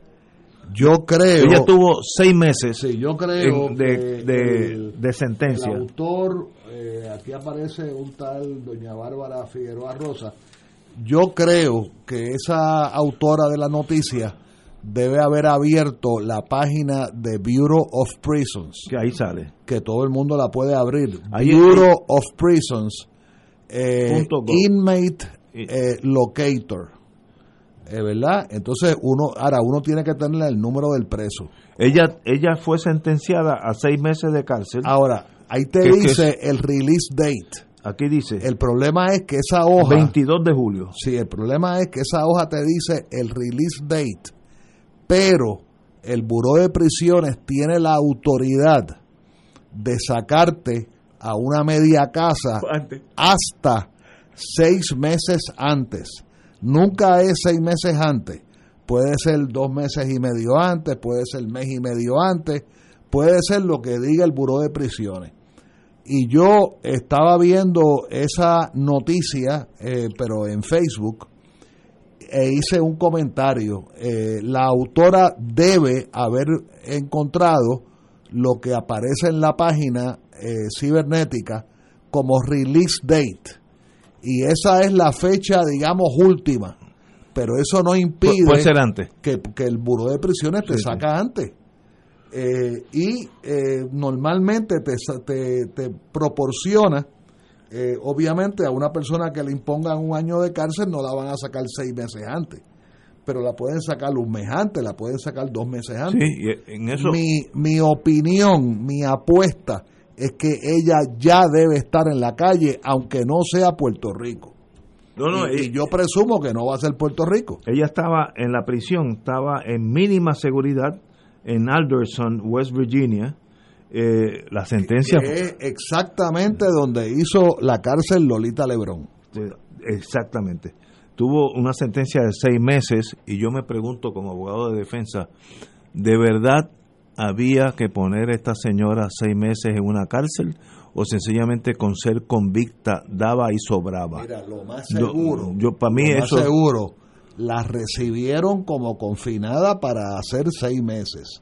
Yo creo. Ella tuvo seis meses sí, yo creo de, de, sentencia. El autor, eh, aquí aparece un tal doña Bárbara Figueroa Rosa. Yo creo que esa autora de la noticia debe haber abierto la página de Bureau of Prisons. Que ahí sale. Que todo el mundo la puede abrir. Bureau of Prisons. Eh, inmate eh, locator. Eh, ¿Verdad? Entonces, uno, ahora uno tiene que tener el número del preso. Ella, ella fue sentenciada a seis meses de cárcel. Ahora, ahí te dice el release date. Aquí dice. El problema es que esa hoja. 22 de julio. Sí, el problema es que esa hoja te dice el release date. Pero el Buró de Prisiones tiene la autoridad de sacarte a una media casa hasta seis meses antes. Nunca es seis meses antes. Puede ser dos meses y medio antes, puede ser mes y medio antes, puede ser lo que diga el Buró de Prisiones. Y yo estaba viendo esa noticia, eh, pero en Facebook, e hice un comentario. Eh, la autora debe haber encontrado lo que aparece en la página eh, cibernética como release date y esa es la fecha, digamos, última. Pero eso no impide ser antes. Que, el Buró de Prisiones te saca antes. Eh, y eh, normalmente te, te, proporciona, eh, obviamente a una persona que le impongan un año de cárcel no la van a sacar seis meses antes, pero la pueden sacar un mes antes, la pueden sacar dos meses antes. Sí, en eso... mi, mi opinión, mi apuesta es que ella ya debe estar en la calle, aunque no sea Puerto Rico. No, no, y, yo presumo que no va a ser Puerto Rico. Ella estaba en la prisión, estaba en mínima seguridad en Alderson, West Virginia. Eh, la sentencia es exactamente donde hizo la cárcel Lolita Lebrón. Exactamente. Tuvo una sentencia de seis meses y yo me pregunto como abogado de defensa, ¿de verdad había que poner a esta señora seis meses en una cárcel o sencillamente con ser convicta daba y sobraba. Mira, lo más seguro, yo, para mí lo eso... más seguro, la recibieron como confinada para hacer seis meses.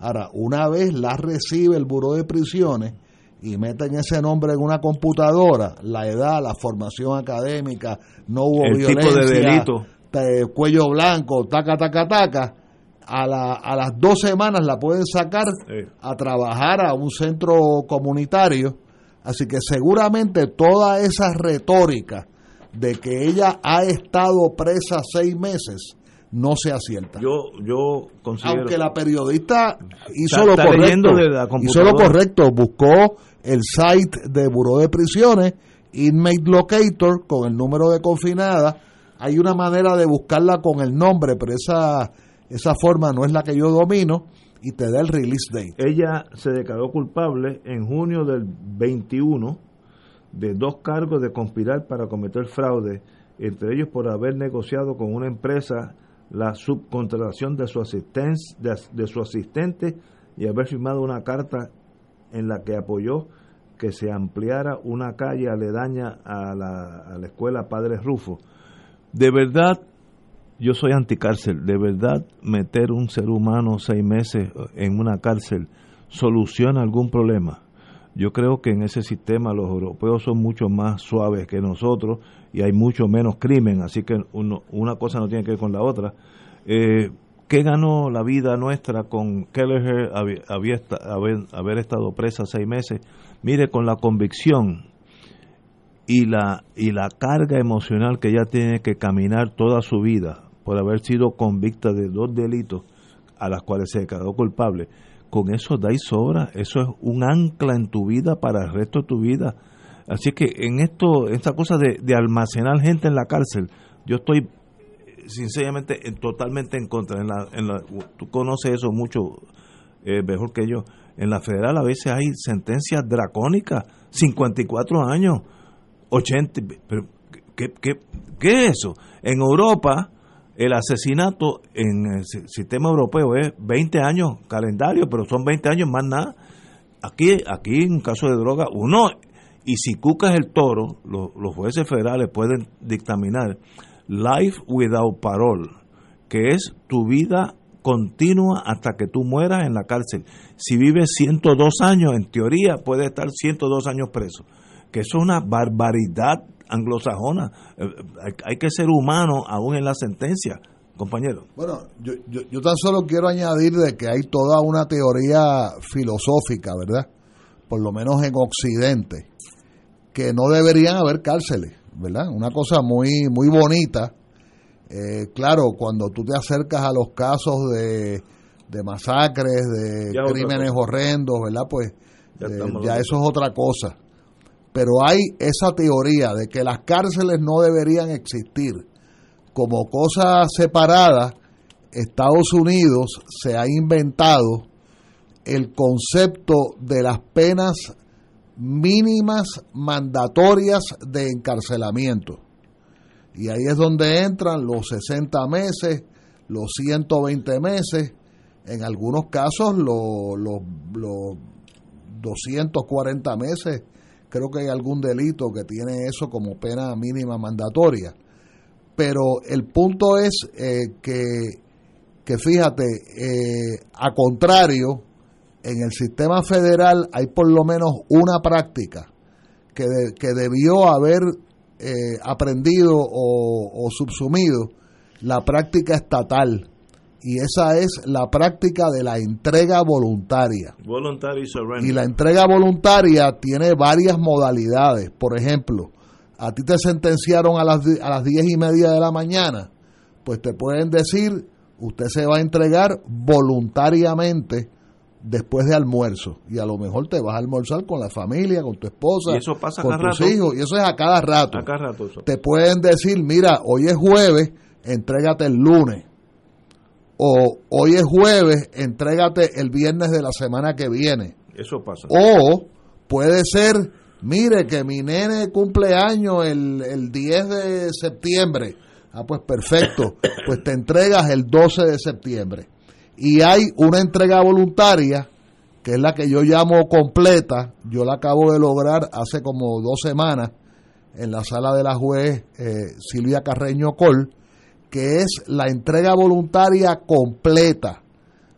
Ahora, una vez la recibe el Buró de Prisiones y meten ese nombre en una computadora, la edad, la formación académica, no hubo el violencia, tipo de delito. cuello blanco, taca, taca, taca, a, la, a las dos semanas la pueden sacar a trabajar a un centro comunitario. Así que seguramente toda esa retórica de que ella ha estado presa seis meses no se acierta. Yo, yo considero... Aunque la periodista hizo lo correcto, hizo lo correcto, buscó el site de Buró de Prisiones, Inmate Locator, con el número de confinada. Hay una manera de buscarla con el nombre, pero esa esa forma no es la que yo domino y te da el release date. Ella se declaró culpable en junio del 21 de dos cargos de conspirar para cometer fraude, entre ellos por haber negociado con una empresa la subcontratación de su, de, de su asistente y haber firmado una carta en la que apoyó que se ampliara una calle aledaña a la, a la escuela Padre Rufo. De verdad, yo soy anticárcel. De verdad, meter un ser humano seis meses en una cárcel soluciona algún problema. Yo creo que en ese sistema los europeos son mucho más suaves que nosotros y hay mucho menos crimen, así que una cosa no tiene que ver con la otra. Eh, ¿Qué ganó la vida nuestra con Kelleher había, haber, haber estado presa seis meses? Mire, con la convicción y la, y la carga emocional que ella tiene que caminar toda su vida por haber sido convicta de dos delitos a las cuales se quedó culpable, con eso dais sobra, eso es un ancla en tu vida para el resto de tu vida. Así que en esto, esta cosa de, almacenar gente en la cárcel, yo estoy sinceramente totalmente en contra. En la, en la, tú conoces eso mucho eh, mejor que yo. En la federal a veces hay sentencias dracónicas, 54 años, 80. Pero, ¿qué, qué, qué es eso? En Europa el asesinato en el sistema europeo es 20 años calendario, pero son 20 años más nada. Aquí, aquí en caso de droga, uno, y si cucas el toro, los jueces federales pueden dictaminar life without parole, que es tu vida continua hasta que tú mueras en la cárcel. Si vives 102 años, en teoría puede estar 102 años preso, que es una barbaridad anglosajona. Eh, hay, que ser humano aún en la sentencia, compañero. Bueno, yo, yo, tan solo quiero añadir de que hay toda una teoría filosófica, ¿verdad? Por lo menos en Occidente, que no deberían haber cárceles, ¿verdad? Una cosa muy, muy bonita. Eh, claro, cuando tú te acercas a los casos de, de masacres, de crímenes horrendos, ¿verdad? Pues ya eh, eso es otra cosa pero hay esa teoría de que las cárceles no deberían existir como cosa separada. Estados Unidos se ha inventado el concepto de las penas mínimas mandatorias de encarcelamiento. Y ahí es donde entran los 60 meses, los 120 meses, en algunos casos los, los, los 240 meses creo que hay algún delito que tiene eso como pena mínima mandatoria. Pero el punto es eh, que, que, fíjate, eh, a contrario, en el sistema federal hay por lo menos una práctica que, que debió haber eh, aprendido o subsumido la práctica estatal y esa es la práctica de la entrega voluntaria. Y la entrega voluntaria tiene varias modalidades. Por ejemplo, a ti te sentenciaron a las, a las diez y media de la mañana, pues te pueden decir, usted se va a entregar voluntariamente después de almuerzo. Y a lo mejor te vas a almorzar con la familia, con tu esposa, y eso pasa con tus hijos. Y eso es a cada rato. A cada rato Te pueden decir, mira, hoy es jueves, entrégate el lunes o hoy es jueves, entrégate el viernes de la semana que viene. Eso pasa. O puede ser, mire que mi nene cumple año el, el 10 de septiembre. Ah, pues perfecto, pues te entregas el 12 de septiembre. Y hay una entrega voluntaria, que es la que yo llamo completa, yo la acabo de lograr hace como dos semanas en la sala de la juez eh, Silvia Carreño Col, que es la entrega voluntaria completa.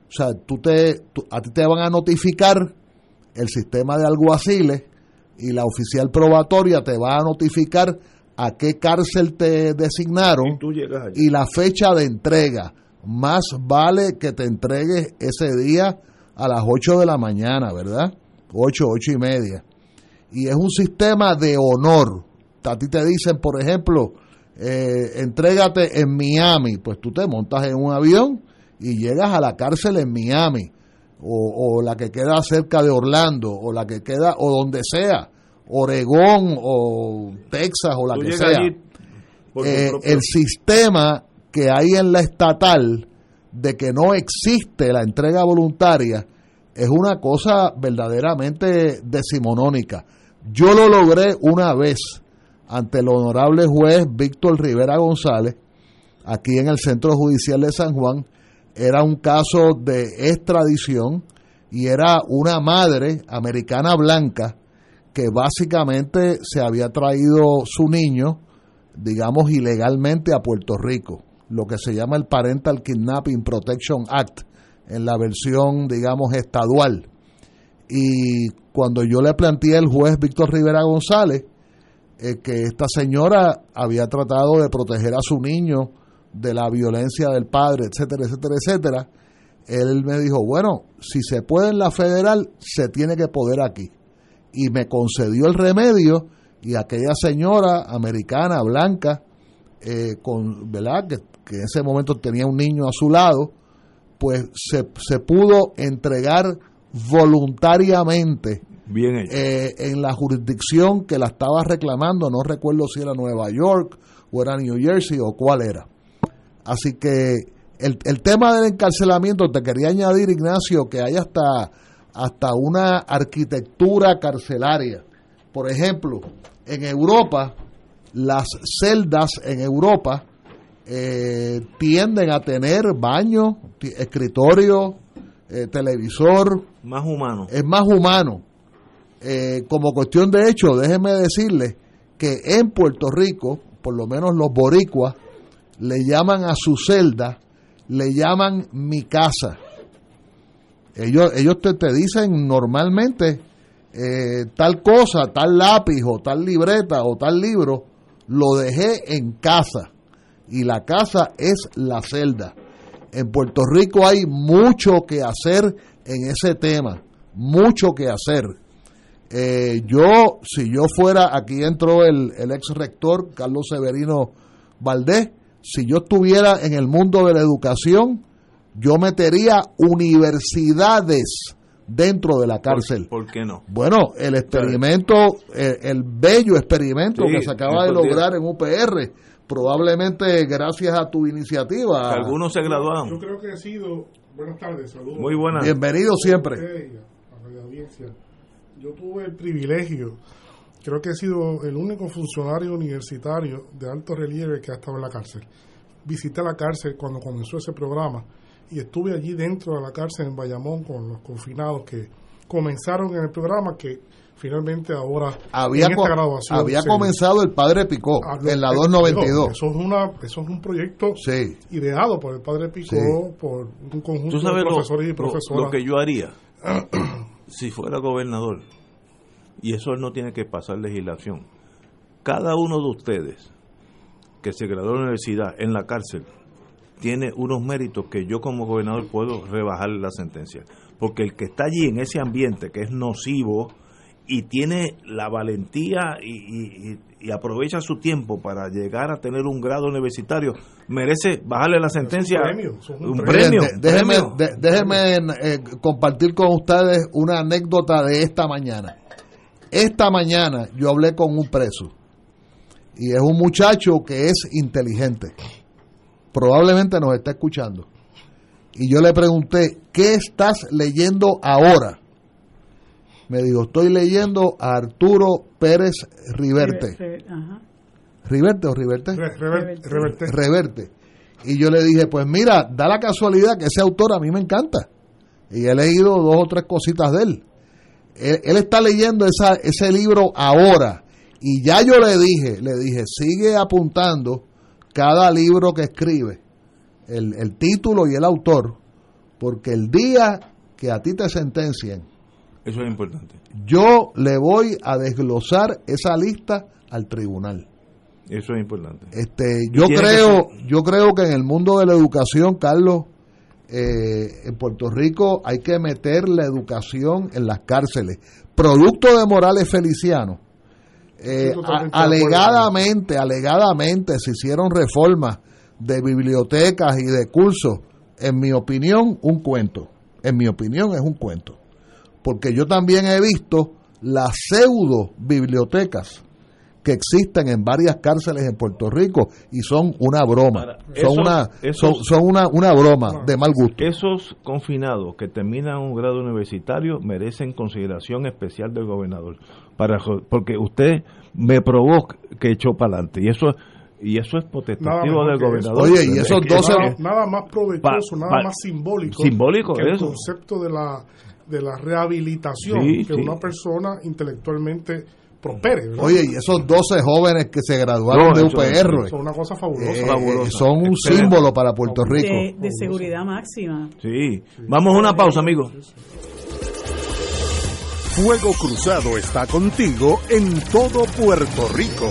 O sea, tú te, a ti te van a notificar el sistema de alguaciles y la oficial probatoria te va a notificar a qué cárcel te designaron y, y la fecha de entrega. Más vale que te entregues ese día a las 8 de la mañana, ¿verdad? 8, 8 y media. Y es un sistema de honor. A ti te dicen, por ejemplo, eh, entrégate en Miami, pues tú te montas en un avión y llegas a la cárcel en Miami, o, la que queda cerca de Orlando, o la que queda, o donde sea, Oregón o Texas o la que sea. Eh, el sistema que hay en la estatal de que no existe la entrega voluntaria es una cosa verdaderamente decimonónica. Yo lo logré una vez ante el honorable juez Víctor Rivera González, aquí en el Centro Judicial de San Juan, era un caso de extradición y era una madre americana blanca que básicamente se había traído su niño, digamos, ilegalmente a Puerto Rico, lo que se llama el Parental Kidnapping Protection Act, en la versión, digamos, estadual. Y cuando yo le planteé al juez Víctor Rivera González, eh, que esta señora había tratado de proteger a su niño de la violencia del padre, etcétera, etcétera, etcétera, él me dijo, bueno, si se puede en la federal, se tiene que poder aquí. Y me concedió el remedio y aquella señora americana, blanca, eh, con, ¿verdad? Que, que, en ese momento tenía un niño a su lado, pues se, se pudo entregar voluntariamente eh, en la jurisdicción que la estaba reclamando, no recuerdo si era Nueva York o era New Jersey o cuál era. Así que el, el tema del encarcelamiento, te quería añadir, Ignacio, que hay hasta, hasta una arquitectura carcelaria. Por ejemplo, en Europa, las celdas en Europa eh, tienden a tener baño, escritorio, eh, televisor. Más humano. Es más humano. Eh, como cuestión de hecho, déjeme decirle que en Puerto Rico, por lo menos los boricuas, le llaman a su celda, le llaman mi casa. Ellos, ellos te, te dicen normalmente eh, tal cosa, tal lápiz o tal libreta o tal libro, lo dejé en casa. Y la casa es la celda. En Puerto Rico hay mucho que hacer en ese tema, mucho que hacer. Eh, yo, si yo fuera, aquí entró el, el ex rector Carlos Severino Valdés, si yo estuviera en el mundo de la educación, yo metería universidades dentro de la cárcel. ¿Por, qué no? Bueno, el experimento, el, bello experimento que se acaba de lograr en UPR, probablemente gracias a tu iniciativa. Algunos se graduaron. Yo creo que he sido, buenas tardes, saludos. Muy buenas. Bienvenido siempre yo tuve el privilegio, creo que he sido el único funcionario universitario de alto relieve que ha estado en la cárcel. Visité la cárcel cuando comenzó ese programa y estuve allí dentro de la cárcel en Bayamón con los confinados que comenzaron en el programa que finalmente ahora había, en esta graduación, había comenzado el padre Picó ah, en la 292 eso es una eso es un proyecto ideado por el padre Picó por un conjunto de profesores y profesoras lo que yo haría si fuera gobernador, y eso no tiene que pasar legislación, cada uno de ustedes que se graduó en la universidad en la cárcel tiene unos méritos que yo como gobernador puedo rebajar la sentencia. Porque el que está allí en ese ambiente que es nocivo y tiene la valentía y, y aprovecha su tiempo para llegar a tener un grado universitario, merece bajarle la sentencia. Un premio. déjeme, déjeme eh, compartir con ustedes una anécdota de esta mañana. Esta mañana yo hablé con un preso y es un muchacho que es inteligente. Probablemente nos está escuchando. Y yo le pregunté, ¿qué estás leyendo ahora? Me dijo, estoy leyendo a Arturo Pérez Riverte. ¿Riverte o Riverte? Reverte. Reverte. Y yo le dije, pues mira, da la casualidad que ese autor a mí me encanta. Y he leído dos o tres cositas de él. Él, está leyendo esa, ese libro ahora. Y ya yo le dije, le dije, sigue apuntando cada libro que escribe, el, el título y el autor, porque el día que a ti te sentencien, eso es importante. Yo le voy a desglosar esa lista al tribunal. Eso es importante. Este, yo creo, yo creo que en el mundo de la educación, Carlos, eh, en Puerto Rico hay que meter la educación en las cárceles. Producto de Morales Feliciano. Eh, alegadamente, alegadamente se hicieron reformas de bibliotecas y de cursos. En mi opinión, un cuento. En mi opinión, es un cuento porque yo también he visto las pseudo bibliotecas que existen en varias cárceles en Puerto Rico y son una broma, son una son, una, una broma de mal gusto. Esos confinados que terminan un grado universitario merecen consideración especial del gobernador, para porque usted me probó que echó para adelante y eso y eso es potestativo del gobernador. Oye, y esos 12 nada, más provechoso, nada más simbólico, simbólico que el concepto de la de la rehabilitación, que una persona intelectualmente prospere. Oye, y esos 12 jóvenes que se graduaron de UPR son una cosa fabulosa. Eh, son un símbolo para Puerto Rico. De, seguridad máxima. Sí. Vamos a una pausa, amigos. Fuego Cruzado está contigo en todo Puerto Rico.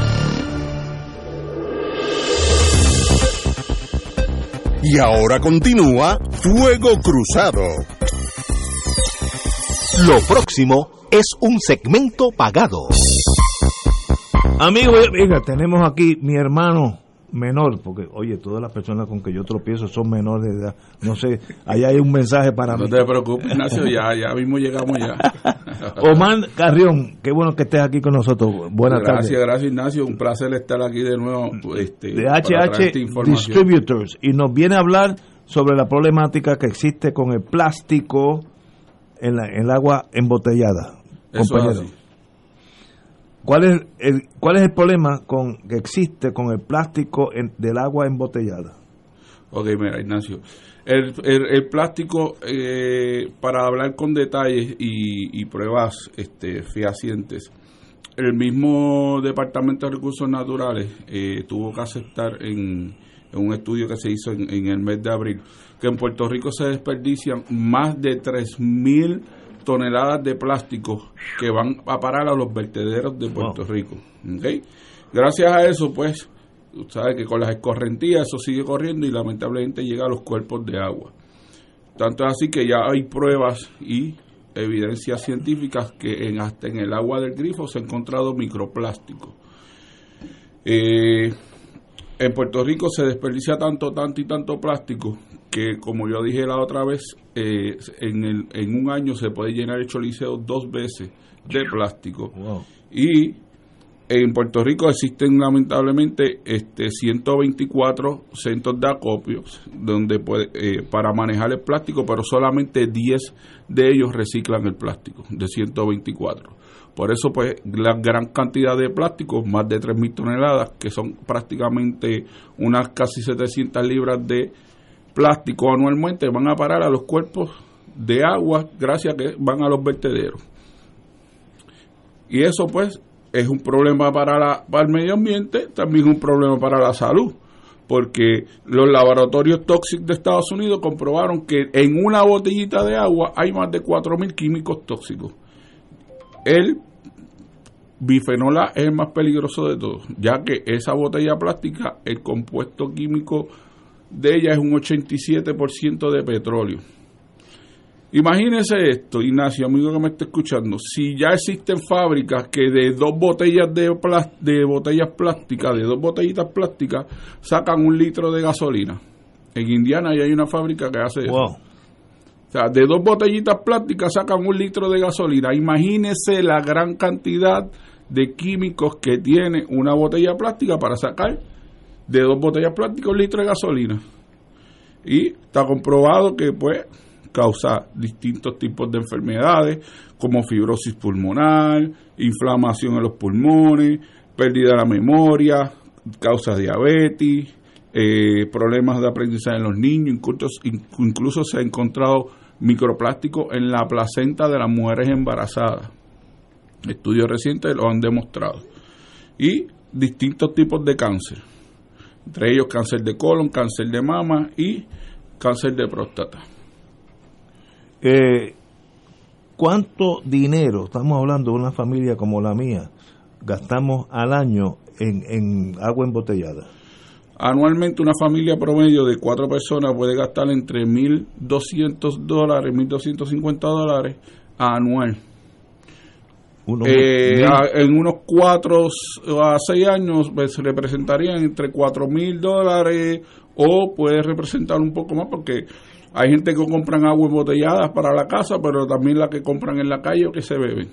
Y ahora continúa Fuego Cruzado. Lo próximo es un segmento pagado. Amigos y amigas, tenemos aquí mi hermano menor, porque oye, todas las personas con que yo tropiezo son menores de edad. No sé, ahí hay un mensaje para mí. No te preocupes, Ignacio, ya, ya mismo llegamos ya. Omar Carrión, qué bueno que estés aquí con nosotros. Buenas tardes. Gracias, gracias Ignacio, un placer estar aquí de nuevo. Este, de HH Distributors, y nos viene a hablar sobre la problemática que existe con el plástico en, la, en el agua embotellada. compañero. ¿Cuál es el, cuál es el problema con que existe con el plástico del agua embotellada? Ok, mira, Ignacio. El, el, plástico, eh, para hablar con detalles y, pruebas este, fehacientes, el mismo Departamento de Recursos Naturales eh, tuvo que aceptar en, un estudio que se hizo en, en, el mes de abril que en Puerto Rico se desperdician más de 3.000 toneladas de plástico que van a parar a los vertederos de Puerto Rico. Gracias a eso, pues, sabes que con las escorrentías eso sigue corriendo y lamentablemente llega a los cuerpos de agua. Tanto es así que ya hay pruebas y evidencias científicas que en, hasta en el agua del grifo se ha encontrado microplástico. Eh, en Puerto Rico se desperdicia tanto, tanto y tanto plástico que, como yo dije la otra vez, eh, en, el, en un año se puede llenar el choliseo dos veces de plástico. Y en Puerto Rico existen lamentablemente este 124 centros de acopios donde puede, eh, para manejar el plástico, pero solamente 10 de ellos reciclan el plástico, de 124. Por eso, pues, la gran cantidad de plástico, más de 3.000 toneladas, que son prácticamente unas casi 700 libras de plástico anualmente, van a parar a los cuerpos de agua gracias a que van a los vertederos. Y eso, pues, es un problema para, la, para el medio ambiente, también es un problema para la salud porque los laboratorios tóxicos de Estados Unidos comprobaron que en una botellita de agua hay más de 4.000 químicos tóxicos el bifenol A es el más peligroso de todos, ya que esa botella plástica, el compuesto químico de ella es un 87% de petróleo. Imagínese esto, Ignacio, amigo que me está escuchando, si ya existen fábricas que de dos botellas de, de botellas plásticas, de dos botellitas plásticas, sacan un litro de gasolina. En Indiana ya hay una fábrica que hace eso. O sea, de dos botellitas plásticas sacan un litro de gasolina. Imagínese la gran cantidad de químicos que tiene una botella plástica para sacar de dos botellas plásticas un litro de gasolina. Y está comprobado que puede causa distintos tipos de enfermedades como fibrosis pulmonar, inflamación en los pulmones, pérdida de la memoria, causa diabetes, eh, problemas de aprendizaje en los niños, incluso, incluso se ha encontrado microplástico en la placenta de las mujeres embarazadas. Estudios recientes lo han demostrado. Y distintos tipos de cáncer, entre ellos cáncer de colon, cáncer de mama y cáncer de próstata. Eh, ¿Cuánto dinero, estamos hablando de una familia como la mía, gastamos al año en, en agua embotellada? Anualmente una familia promedio de cuatro personas puede gastar entre 1.200 dólares, 1.250 dólares anual. Eh, en unos cuatro a seis años pues, representarían entre cuatro mil dólares o puede representar un poco más porque hay gente que compran agua embotellada para la casa, pero también la que compran en la calle o que se beben.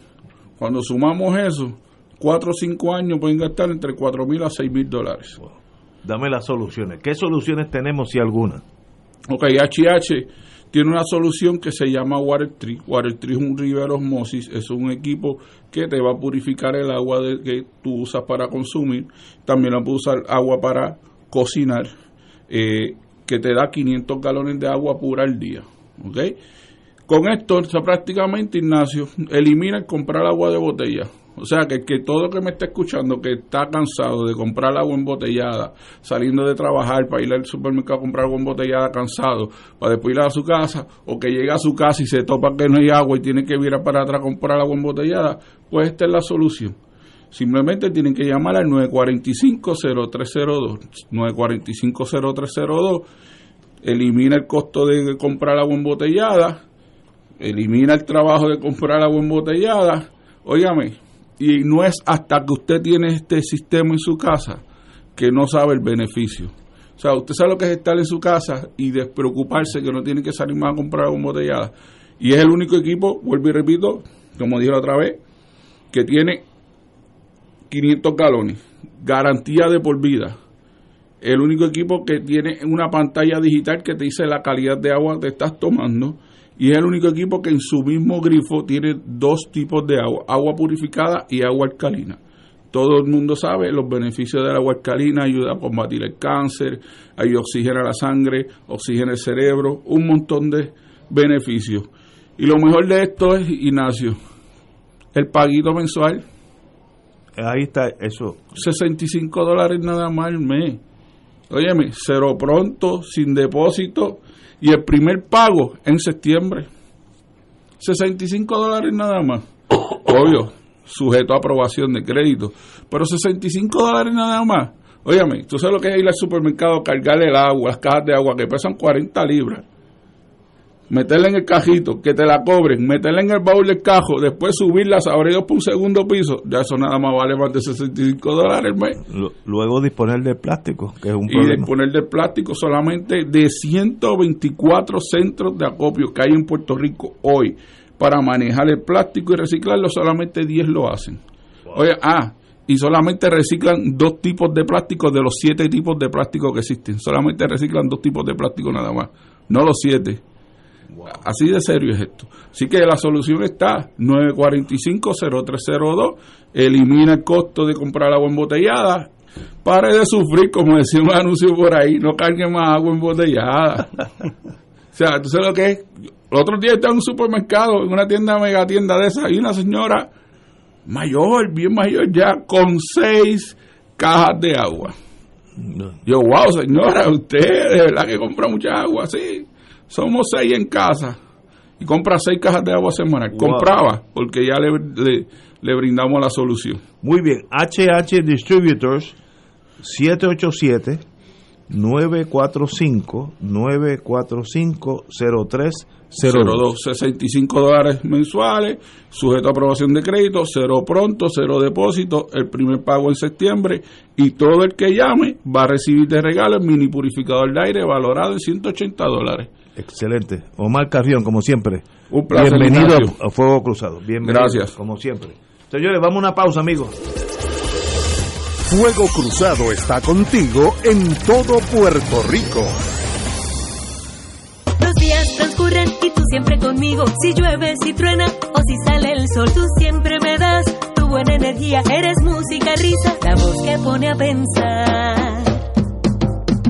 Cuando sumamos eso, cuatro o cinco años pueden gastar entre cuatro mil a seis mil dólares. Dame las soluciones. ¿Qué soluciones tenemos, si alguna? Ok, HH tiene una solución que se llama Water Tree. Water Tree es un river osmosis, es un equipo que te va a purificar el agua que tú usas para consumir. También lo puedes usar agua para cocinar, eh, que te da 500 galones de agua pura al día. Con esto, prácticamente, Ignacio, elimina el comprar agua de botella. O sea, que, que todo que me está escuchando, que está cansado de comprar agua embotellada, saliendo de trabajar para ir al supermercado a comprar agua embotellada cansado, para después ir a su casa, o que llega a su casa y se topa que no hay agua y tiene que ir para atrás a comprar agua embotellada, pues esta es la solución. Simplemente tienen que llamar al 945-0302. 945-0302. Elimina el costo de comprar agua embotellada. Elimina el trabajo de comprar agua embotellada. Óigame, y no es hasta que usted tiene este sistema en su casa que no sabe el beneficio. O sea, usted sabe lo que es estar en su casa y despreocuparse que no tiene que salir más a comprar agua embotellada. Y es el único equipo, vuelvo y repito, como dije la otra vez, que tiene 500 galones, garantía de por vida. El único equipo que tiene una pantalla digital que te dice la calidad de agua que estás tomando. Y es el único equipo que en su mismo grifo tiene dos tipos de agua, agua purificada y agua alcalina. Todo el mundo sabe los beneficios del agua alcalina, ayuda a combatir el cáncer, ayuda a oxigenar la sangre, oxigena el cerebro, un montón de beneficios. Y lo mejor de esto es, Ignacio, el paguito mensual. Ahí está, eso. 65 dólares nada más al mes. Óyeme, cero pronto, sin depósito, y el primer pago en septiembre. 65 dólares nada más. Obvio, sujeto a aprobación de crédito. Pero 65 dólares nada más. Óyeme, tú sabes lo que es ir al supermercado, cargarle el agua, las cajas de agua que pesan 40 libras meterla en el cajito, que te la cobren, meterla en el baúl del cajo, después subirla a por un segundo piso, ya eso nada más vale más de 65 dólares el mes. Luego disponer de plástico, que es un problema. Y disponer de plástico solamente de 124 centros de acopio que hay en Puerto Rico hoy para manejar el plástico y reciclarlo, solamente 10 lo hacen. Oye, ah, y solamente reciclan dos tipos de plástico de los siete tipos de plástico que existen. Solamente reciclan dos tipos de plástico nada más, no los siete. Así de serio es esto. Así que la solución está 945-0302. Elimina el costo de comprar agua embotellada. Pare de sufrir, como decía un anuncio por ahí. No cargue más agua embotellada. o sea, entonces lo que es. El otro día estaba en un supermercado, en una tienda, mega tienda de esa, y una señora mayor, bien mayor ya, con seis cajas de agua. Yo, wow, señora, usted de verdad que compra mucha agua, sí somos seis en casa y compra seis cajas de agua semanal. Compraba porque ya le, le, brindamos la solución. Muy bien, HH Distributors 787 945 945 03 02 65 dólares mensuales, sujeto a aprobación de crédito, cero pronto, cero depósito, el primer pago en septiembre y todo el que llame va a recibir de regalo el mini purificador de aire valorado en 180 dólares. Excelente. Omar Carrión, como siempre. Un placer. Bienvenido a Fuego Cruzado. Bienvenido. Gracias. Como siempre. Señores, vamos a una pausa, amigos. Fuego Cruzado está contigo en todo Puerto Rico. Los días transcurren y tú siempre conmigo. Si llueve, si truena o si sale el sol, tú siempre me das tu buena energía. Eres música, risa, la voz que pone a pensar.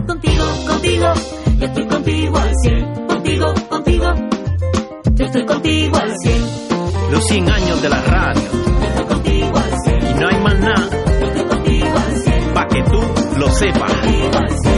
Contigo, contigo yo estoy contigo al 100, contigo, contigo, yo estoy contigo al 100. Los 100 años de la radio. Yo estoy contigo al 100. Y no hay más nada. Yo estoy contigo al 100. Pa' que tú lo sepas. Contigo al 100.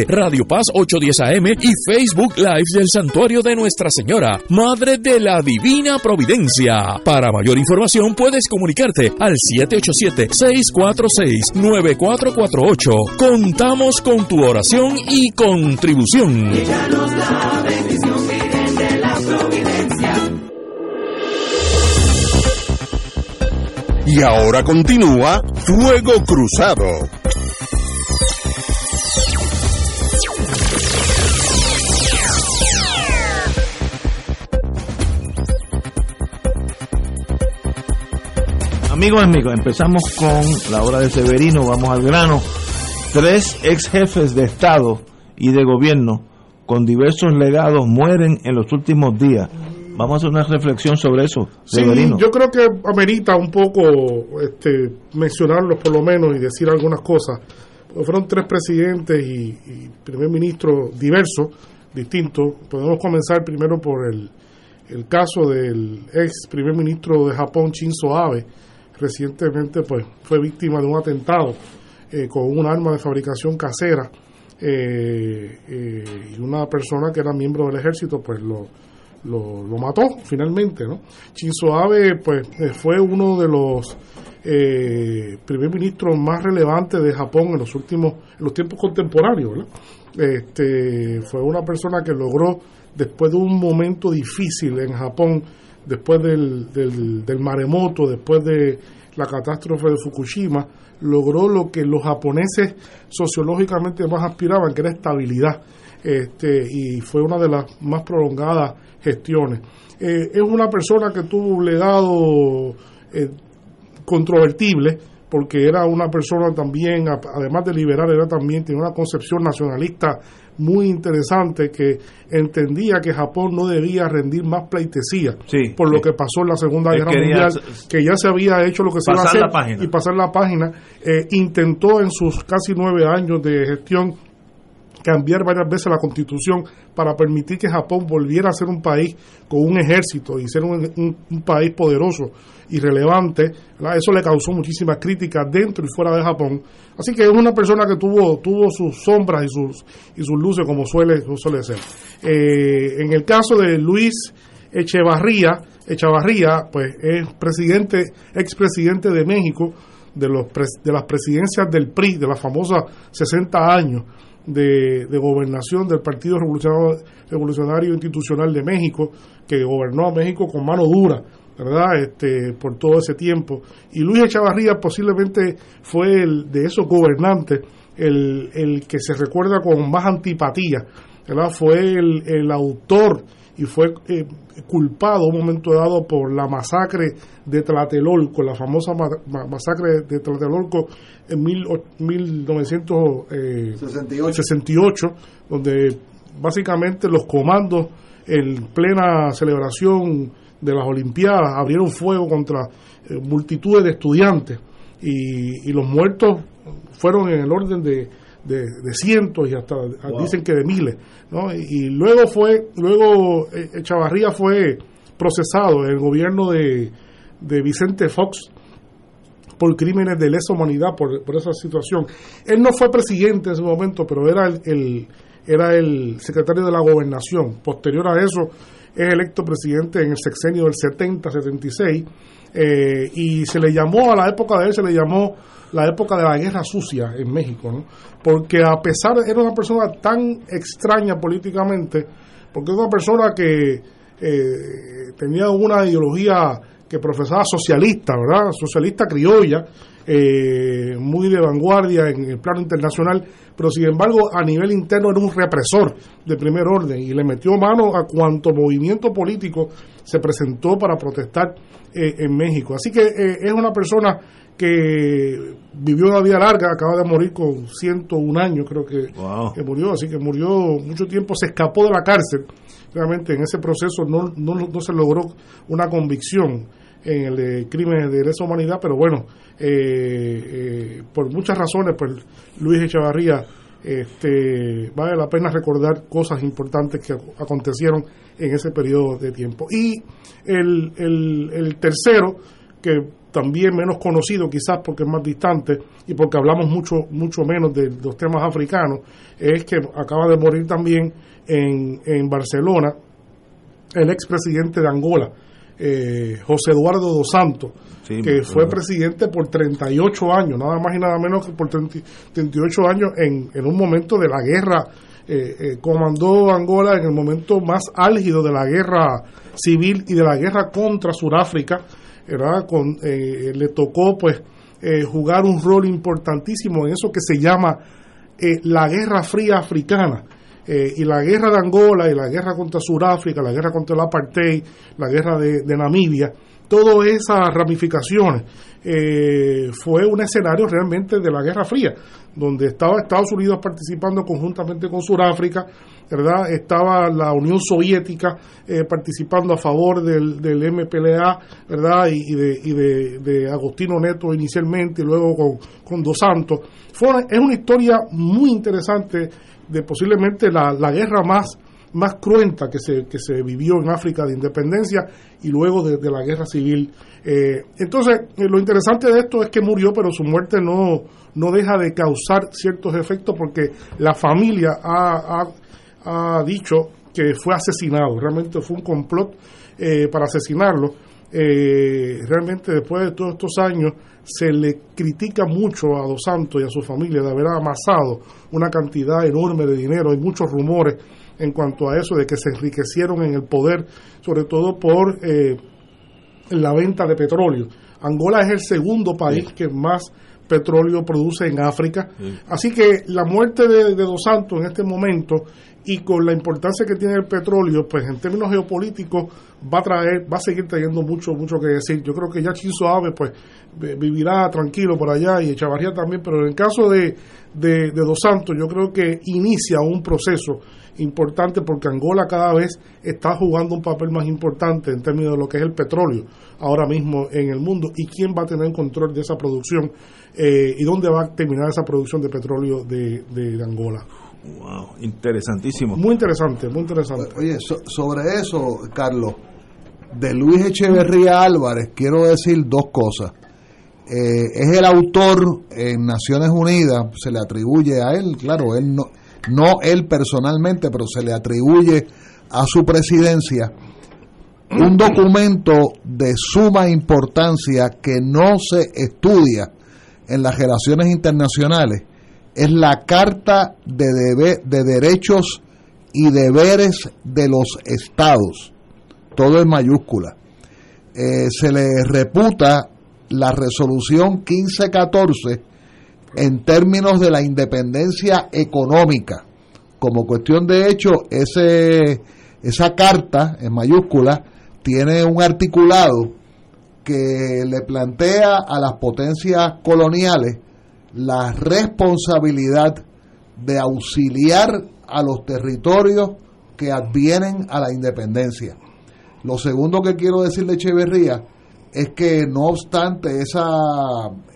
Radio Paz 810 AM y Facebook Live del Santuario de Nuestra Señora, Madre de la Divina Providencia. Para mayor información puedes comunicarte al 787-646-9448. Contamos con tu oración y contribución. Y ahora continúa Fuego Cruzado. Amigos, amigos, empezamos con la hora de Severino, vamos al grano. Tres ex jefes de Estado y de gobierno con diversos legados mueren en los últimos días. Vamos a hacer una reflexión sobre eso, Severino. yo creo que amerita un poco este, mencionarlos por lo menos y decir algunas cosas. Fueron tres presidentes y, primer ministro diversos, distintos. Podemos comenzar primero por el, el caso del ex primer ministro de Japón, Shinzo Abe. Recientemente pues, fue víctima de un atentado eh, con un arma de fabricación casera eh, eh, y una persona que era miembro del ejército pues lo, lo, mató finalmente. ¿no? Shinzo Abe pues, fue uno de los primer ministros más relevantes de Japón en los últimos en los tiempos contemporáneos. Este, fue una persona que logró, después de un momento difícil en Japón, después del, del, maremoto, después de la catástrofe de Fukushima, logró lo que los japoneses sociológicamente más aspiraban, que era estabilidad. Este, y fue una de las más prolongadas gestiones. Eh, es una persona que tuvo un legado eh, controvertible, porque era una persona también, además de liberal, era también, tenía una concepción nacionalista muy interesante que entendía que Japón no debía rendir más pleitesía por lo que pasó en la Segunda Guerra Mundial, que ya se había hecho lo que se iba a hacer y pasar la página. Eh, intentó en sus casi nueve años de gestión cambiar varias veces la constitución para permitir que Japón volviera a ser un país con un ejército y ser un, país poderoso y relevante. Eso le causó muchísimas críticas dentro y fuera de Japón. Así que es una persona que tuvo, tuvo sus sombras y sus, y sus luces como suele, suele ser. Eh, en el caso de Luis Echevarría, Echevarría pues es presidente, expresidente de México, de, los, de las presidencias del PRI, de la famosa 60 años de, gobernación del Partido Revolucionario, Revolucionario, Institucional de México, que gobernó a México con mano dura, ¿verdad? Este, por todo ese tiempo. Y Luis Echavarría posiblemente fue el de esos gobernantes el, el que se recuerda con más antipatía, ¿verdad? Fue el, el autor y fue eh, culpado un momento dado por la masacre de Tlatelolco, la famosa masacre de Tlatelolco en 1968, eh, donde básicamente los comandos en plena celebración de las Olimpiadas abrieron fuego contra eh, multitudes de estudiantes y, y los muertos fueron en el orden de de, cientos y hasta dicen que de miles. ¿no? Y, luego fue, luego eh, Chavarría fue procesado en el gobierno de, de Vicente Fox por crímenes de lesa humanidad por, por, esa situación. Él no fue presidente en ese momento, pero era el, era el secretario de la gobernación. Posterior a eso es electo presidente en el sexenio del 70-76 eh, y se le llamó, a la época de él se le llamó la época de la guerra sucia en México, ¿no? porque a pesar de era una persona tan extraña políticamente, porque era una persona que eh, tenía una ideología que profesaba socialista, ¿verdad? Socialista criolla, eh, muy de vanguardia en el plano internacional, pero sin embargo a nivel interno era un represor de primer orden y le metió mano a cuanto movimiento político se presentó para protestar eh, en México. Así que es una persona que vivió una vida larga, acaba de morir con 101 años, creo que, que murió, así que murió mucho tiempo, se escapó de la cárcel. Realmente en ese proceso no, no, no se logró una convicción en el de crímenes de lesa humanidad, pero bueno, eh, eh, por muchas razones, pues Luis Echevarría este, vale la pena recordar cosas importantes que acontecieron en ese periodo de tiempo. Y el, el, tercero, que también menos conocido quizás porque es más distante y porque hablamos mucho mucho menos de los temas africanos, es que acaba de morir también en, en Barcelona el expresidente de Angola, eh, José Eduardo dos Santos, que fue presidente por 38 años, nada más y nada menos que por 38 años en, en un momento de la guerra. Eh, eh, comandó Angola en el momento más álgido de la guerra civil y de la guerra contra Sudáfrica. Con, le tocó pues jugar un rol importantísimo en eso que se llama la Guerra Fría Africana. Eh, y la guerra de Angola y la guerra contra Sudáfrica, la guerra contra el apartheid, la guerra de, Namibia, todas esas ramificaciones eh, fue un escenario realmente de la Guerra Fría, donde estaba Estados Unidos participando conjuntamente con Sudáfrica, ¿verdad? Estaba la Unión Soviética eh, participando a favor del, del MPLA, ¿verdad? Y, de, y de, Agostino Neto inicialmente y luego con, con Dos Santos. Fue es una historia muy interesante de posiblemente la, la guerra más, más cruenta que se, que se vivió en África de independencia y luego de, la guerra civil. Eh, entonces, eh, lo interesante de esto es que murió, pero su muerte no, no deja de causar ciertos efectos porque la familia ha, ha, dicho que fue asesinado, realmente fue un complot eh, para asesinarlo. realmente después de todos estos años se le critica mucho a Dos Santos y a su familia de haber amasado una cantidad enorme de dinero. Hay muchos rumores en cuanto a eso, de que se enriquecieron en el poder, sobre todo por eh, la venta de petróleo. Angola es el segundo país que más petróleo produce en África. Así que la muerte de, de, Dos Santos en este momento y con la importancia que tiene el petróleo, pues en términos geopolíticos va a traer, va a seguir trayendo mucho, mucho que decir. Yo creo que ya Chinzo Ave pues vivirá tranquilo por allá y Echavarría también, pero en el caso de, de, Dos Santos yo creo que inicia un proceso importante porque Angola cada vez está jugando un papel más importante en términos de lo que es el petróleo ahora mismo en el mundo y quién va a tener control de esa producción eh, y dónde va a terminar esa producción de petróleo de, de Angola. Wow, interesantísimo. Muy interesante, muy interesante. Oye, sobre eso, Carlos, de Luis Echeverría Álvarez, quiero decir dos cosas. Eh, es el autor en Naciones Unidas, se le atribuye a él, claro, él no, no él personalmente, pero se le atribuye a su presidencia un documento de suma importancia que no se estudia en las relaciones internacionales es la Carta de, de Derechos y Deberes de los Estados, todo en mayúscula. Eh, se le reputa la resolución 1514 en términos de la independencia económica. Como cuestión de hecho, ese, esa carta en mayúscula tiene un articulado que le plantea a las potencias coloniales la responsabilidad de auxiliar a los territorios que advienen a la independencia. Lo segundo que quiero decir de Echeverría es que no obstante esa,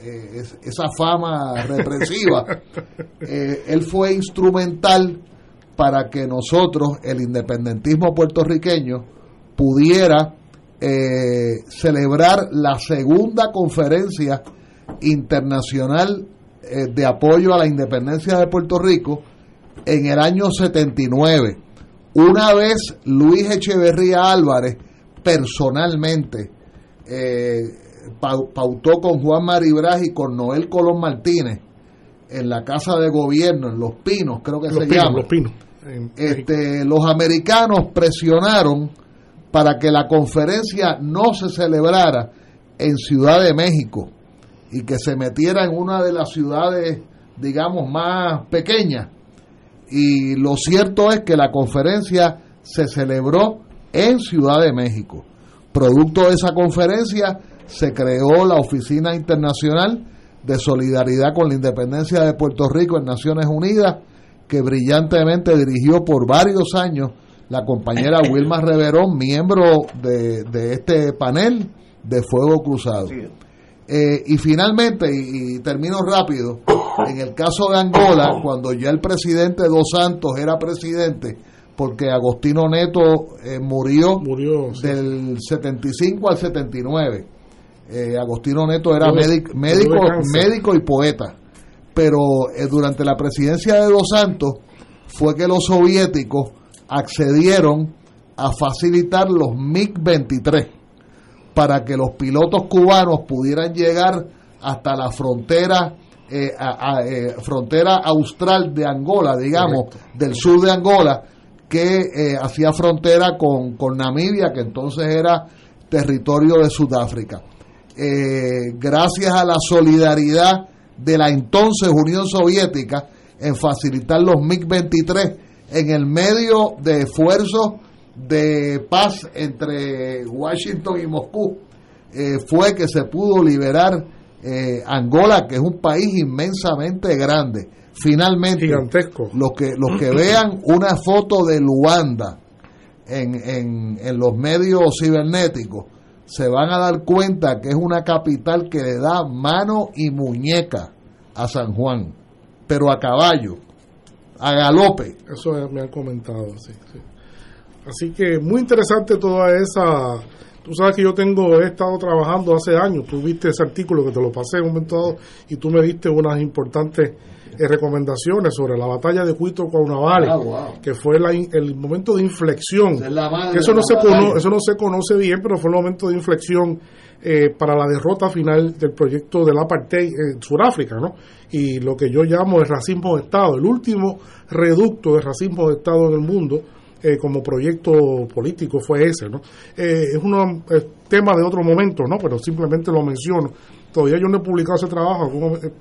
eh, esa fama represiva, eh, él fue instrumental para que nosotros, el independentismo puertorriqueño, pudiera eh, celebrar la segunda conferencia internacional eh, de apoyo a la independencia de Puerto Rico en el año 79. Una vez Luis Echeverría Álvarez personalmente eh, pautó con Juan Maribraz y con Noel Colón Martínez en la Casa de Gobierno, en Los Pinos, creo que se llama. Los Pinos. Este, los americanos presionaron para que la conferencia no se celebrara en Ciudad de México y que se metiera en una de las ciudades, digamos, más pequeñas. Y lo cierto es que la conferencia se celebró en Ciudad de México. Producto de esa conferencia se creó la Oficina Internacional de Solidaridad con la Independencia de Puerto Rico en Naciones Unidas, que brillantemente dirigió por varios años la compañera Wilma Reverón, miembro de, este panel de Fuego Cruzado. Eh, y finalmente, y, termino rápido, en el caso de Angola, cuando ya el presidente Dos Santos era presidente, porque Agostino Neto eh, murió, murió del 75 al 79. Eh, Agostino Neto era médico, médico, médico y poeta. Pero durante la presidencia de Dos Santos fue que los soviéticos accedieron a facilitar los MiG-23 para que los pilotos cubanos pudieran llegar hasta la frontera eh, eh, frontera austral de Angola, digamos, del sur de Angola, que eh, hacía frontera con, con, Namibia, que entonces era territorio de Sudáfrica. gracias a la solidaridad de la entonces Unión Soviética en facilitar los MiG-23 en el medio de esfuerzos de paz entre Washington y Moscú, eh, fue que se pudo liberar eh, Angola, que es un país inmensamente grande. Finalmente, Gigantesco. los que, los que vean una foto de Luanda en, en, en los medios cibernéticos, se van a dar cuenta que es una capital que le da mano y muñeca a San Juan, pero a caballo a galope. Eso me han comentado, sí, Así que muy interesante toda esa... Tú sabes que yo tengo, he estado trabajando hace años, tú viste ese artículo que te lo pasé en un momento dado y tú me diste unas importantes eh, recomendaciones sobre la batalla de Cuito con Navales, ah, que fue el momento de inflexión. eso, no se conoce, eso no se conoce bien, pero fue el momento de inflexión eh, para la derrota final del proyecto del apartheid en Sudáfrica, ¿no? Y lo que yo llamo el racismo de Estado, el último reducto de racismo de Estado en el mundo, eh, como proyecto político fue ese, ¿no? Eh, es un tema de otro momento, ¿no? Pero simplemente lo menciono. Todavía yo no he publicado ese trabajo,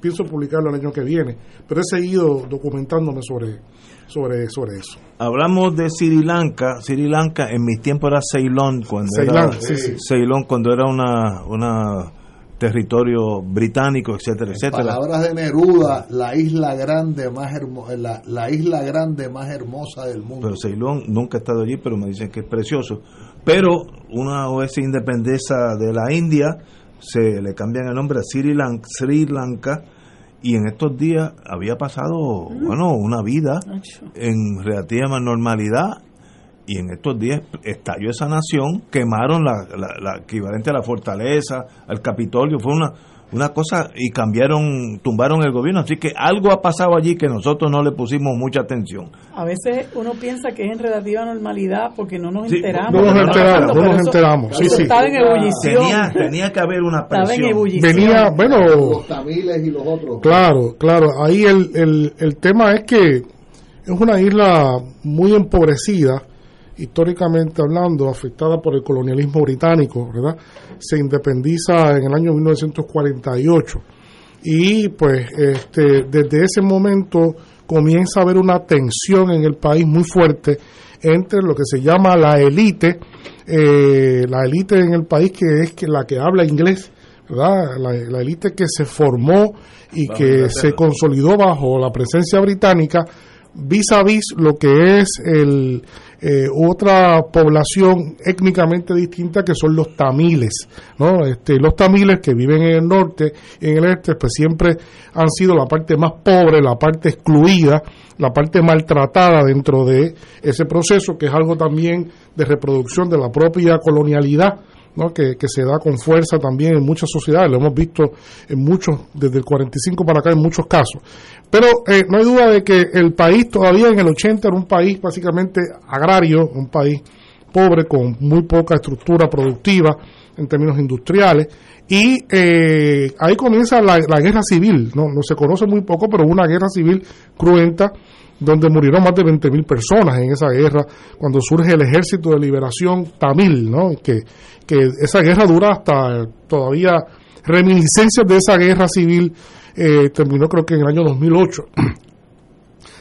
pienso publicarlo el año que viene, pero he seguido documentándome sobre, sobre, sobre eso. Hablamos de Sri Lanka. Sri Lanka en mis tiempos era Ceylon cuando era Ceylon cuando era una, una territorio británico, etcétera, etcétera. Palabras de Neruda, la isla grande más hermosa, la, la, isla grande más hermosa del mundo. Pero Ceylon nunca he estado allí, pero me dicen que es precioso. Pero una OS independencia de la India se le cambian el nombre a Sri Lanka, Sri Lanka y en estos días había pasado, bueno, una vida en relativa normalidad y en estos días estalló esa nación, quemaron la, la, equivalente a la fortaleza, al Capitolio, fue una una cosa y cambiaron, tumbaron el gobierno. Así que algo ha pasado allí que nosotros no le pusimos mucha atención. A veces uno piensa que es en relativa normalidad porque no nos enteramos. No nos enteramos, no nos enteramos. Sí, sí. Estaba en ebullición. Tenía, tenía, que haber una presión. Estaba en ebullición. Venía, bueno. Los tamiles y los otros. Claro, claro. Ahí el, el, el tema es que es una isla muy empobrecida históricamente hablando, afectada por el colonialismo británico, ¿verdad? Se independiza en el año 1948 y pues este, desde ese momento comienza a haber una tensión en el país muy fuerte entre lo que se llama la élite, eh, la élite en el país que es que la que habla inglés, ¿verdad? La élite que se formó y que se consolidó bajo la presencia británica vis a vis lo que es el, eh, otra población étnicamente distinta que son los tamiles. ¿no? Este, los tamiles que viven en el norte y en el este pues siempre han sido la parte más pobre, la parte excluida, la parte maltratada dentro de ese proceso, que es algo también de reproducción de la propia colonialidad ¿no? que, se da con fuerza también en muchas sociedades, lo hemos visto en muchos, desde el 45 para acá en muchos casos. Pero eh, no hay duda de que el país todavía en el 80 era un país básicamente agrario, un país pobre con muy poca estructura productiva en términos industriales y eh, ahí comienza la, guerra civil, ¿no? no se conoce muy poco, pero una guerra civil cruenta donde murieron más de 20.000 personas en esa guerra, cuando surge el Ejército de Liberación Tamil, ¿no? que, que esa guerra dura hasta todavía reminiscencias de esa guerra civil, eh, terminó creo que en el año 2008.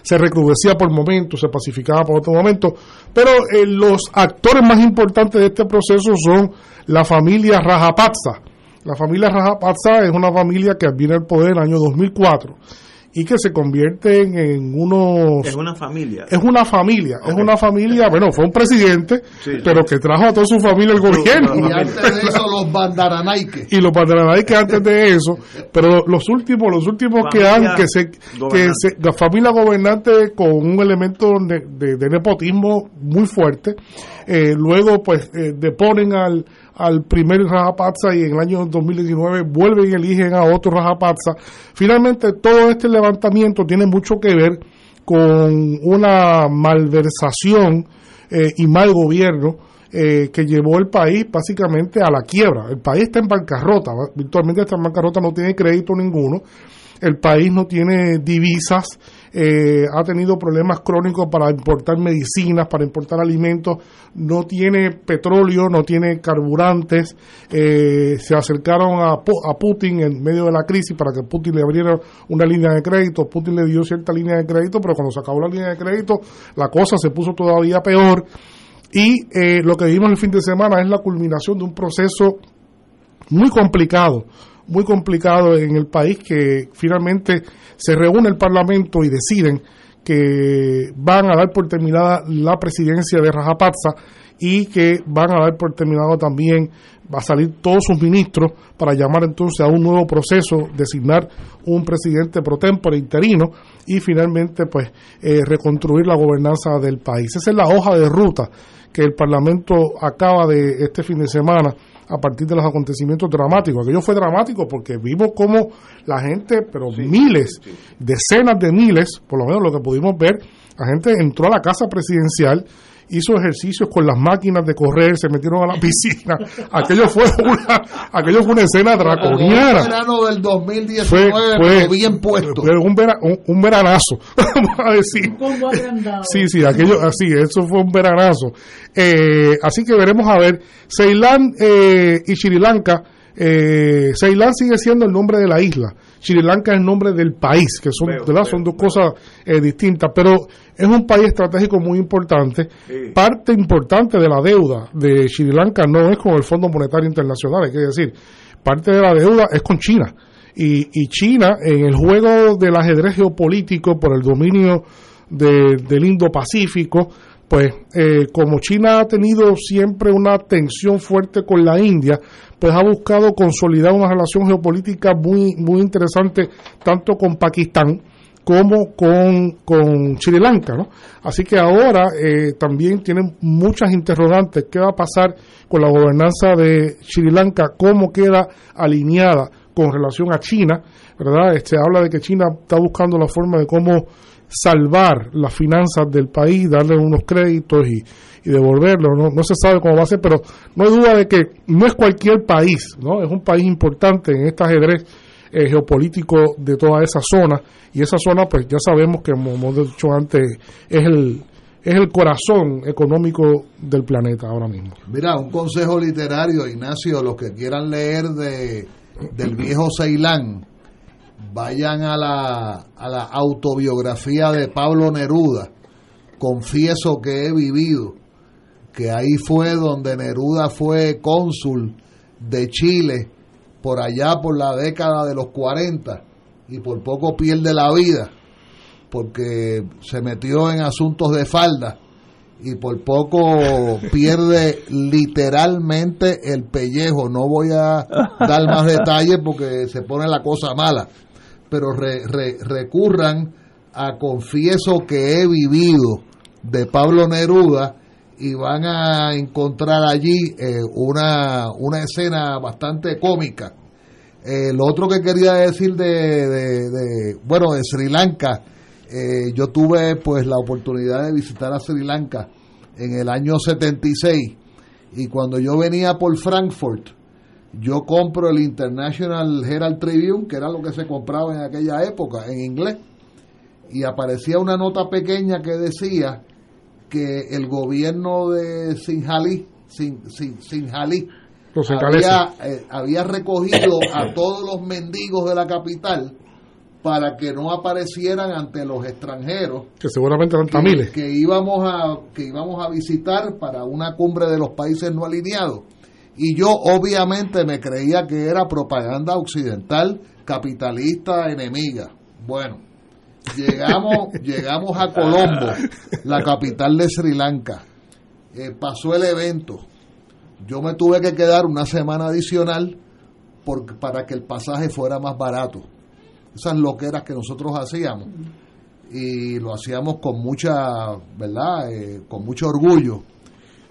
Se recrudecía por momentos, se pacificaba por otro momento, pero eh, los actores más importantes de este proceso son la familia Rajapaksa, La familia Rajapaksa es una familia que viene al poder en el año 2004 y que se convierten en unos... Es una familia. Es una familia, es una familia, bueno, fue un presidente, pero que trajo a toda su familia al gobierno. Y antes de eso los bandaranaiques. Y los bandaranaiques antes de eso, pero los últimos, los últimos que han, que se, que se, la familia gobernante con un elemento de, de, nepotismo muy fuerte, eh, luego pues eh, deponen al al primer Rajapaksa y en el año 2019 vuelven y eligen a otro Rajapaksa. Finalmente, todo este levantamiento tiene mucho que ver con una malversación eh, y mal gobierno eh, que llevó el país básicamente a la quiebra. El país está en bancarrota, virtualmente está en bancarrota, no tiene crédito ninguno el país no tiene divisas, eh, ha tenido problemas crónicos para importar medicinas, para importar alimentos, no tiene petróleo, no tiene carburantes, eh, se acercaron a, Putin en medio de la crisis para que Putin le abriera una línea de crédito, Putin le dio cierta línea de crédito, pero cuando se acabó la línea de crédito la cosa se puso todavía peor. Y eh, lo que vimos el fin de semana es la culminación de un proceso muy complicado muy complicado en el país que finalmente se reúne el Parlamento y deciden que van a dar por terminada la presidencia de Rajapaksa y que van a dar por terminado también, va a salir todos sus ministros para llamar entonces a un nuevo proceso, designar un presidente pro tempore interino y finalmente pues eh, reconstruir la gobernanza del país. Esa es la hoja de ruta que el Parlamento acaba de este fin de semana a partir de los acontecimientos dramáticos. Aquello fue dramático porque vimos como la gente, pero miles, decenas de miles, por lo menos lo que pudimos ver, la gente entró a la casa presidencial hizo ejercicios con las máquinas de correr, se metieron a la piscina. Aquello fue una, aquello fue una escena draconiana. Un verano del 2019, fue, bien puesto. Fue un, un, veranazo, vamos a decir. Sí, sí, aquello, así, eso fue un veranazo. Eh, así que veremos a ver. Ceilán eh, y Sri Lanka, eh, Ceilán sigue siendo el nombre de la isla. Sri Lanka es el nombre del país, que son, son dos cosas eh, distintas, pero es un país estratégico muy importante. Parte importante de la deuda de Sri Lanka no es con el Fondo Monetario Internacional, hay que decir, parte de la deuda es con China. Y, y China, en el juego del ajedrez geopolítico por el dominio del Indo-Pacífico, pues eh, como China ha tenido siempre una tensión fuerte con la India, pues ha buscado consolidar una relación geopolítica muy, muy interesante tanto con Pakistán como con, con Sri Lanka. ¿no? Así que ahora eh, también tienen muchas interrogantes. ¿Qué va a pasar con la gobernanza de Sri Lanka? ¿Cómo queda alineada con relación a China? ¿verdad? Este, habla de que China está buscando la forma de cómo salvar las finanzas del país, darle unos créditos y, y devolverlos. ¿no? no se sabe cómo va a ser, pero no hay duda de que no es cualquier país, ¿no? es un país importante en este ajedrez eh, geopolítico de toda esa zona y esa zona pues ya sabemos que como hemos dicho antes es el es el corazón económico del planeta ahora mismo. Mira, un consejo literario, Ignacio, los que quieran leer de del viejo Ceilán, vayan a la, a la autobiografía de Pablo Neruda. Confieso que he vivido, que ahí fue donde Neruda fue cónsul de Chile por allá por la década de los 40 y por poco pierde la vida porque se metió en asuntos de falda y por poco pierde literalmente el pellejo. No voy a dar más detalles porque se pone la cosa mala pero recurran a Confieso que he vivido de Pablo Neruda y van a encontrar allí eh, una, una escena bastante cómica. Eh, lo otro que quería decir de, de, bueno, de Sri Lanka, eh, yo tuve pues la oportunidad de visitar a Sri Lanka en el año 76 y cuando yo venía por Frankfurt, yo compro el International Herald Tribune, que era lo que se compraba en aquella época en inglés, y aparecía una nota pequeña que decía que el gobierno de Sinjalí, Sin, Sin, había, eh, había recogido a todos los mendigos de la capital para que no aparecieran ante los extranjeros que seguramente eran tamiles. que íbamos a que íbamos a visitar para una cumbre de los países no alineados Y yo obviamente me creía que era propaganda occidental, capitalista, enemiga. Bueno, llegamos, llegamos a Colombo, la capital de Sri Lanka. Eh, pasó el evento. Yo me tuve que quedar una semana adicional para que el pasaje fuera más barato. Esas loqueras que nosotros hacíamos. Y lo hacíamos con mucha, ¿verdad? Eh, con mucho orgullo.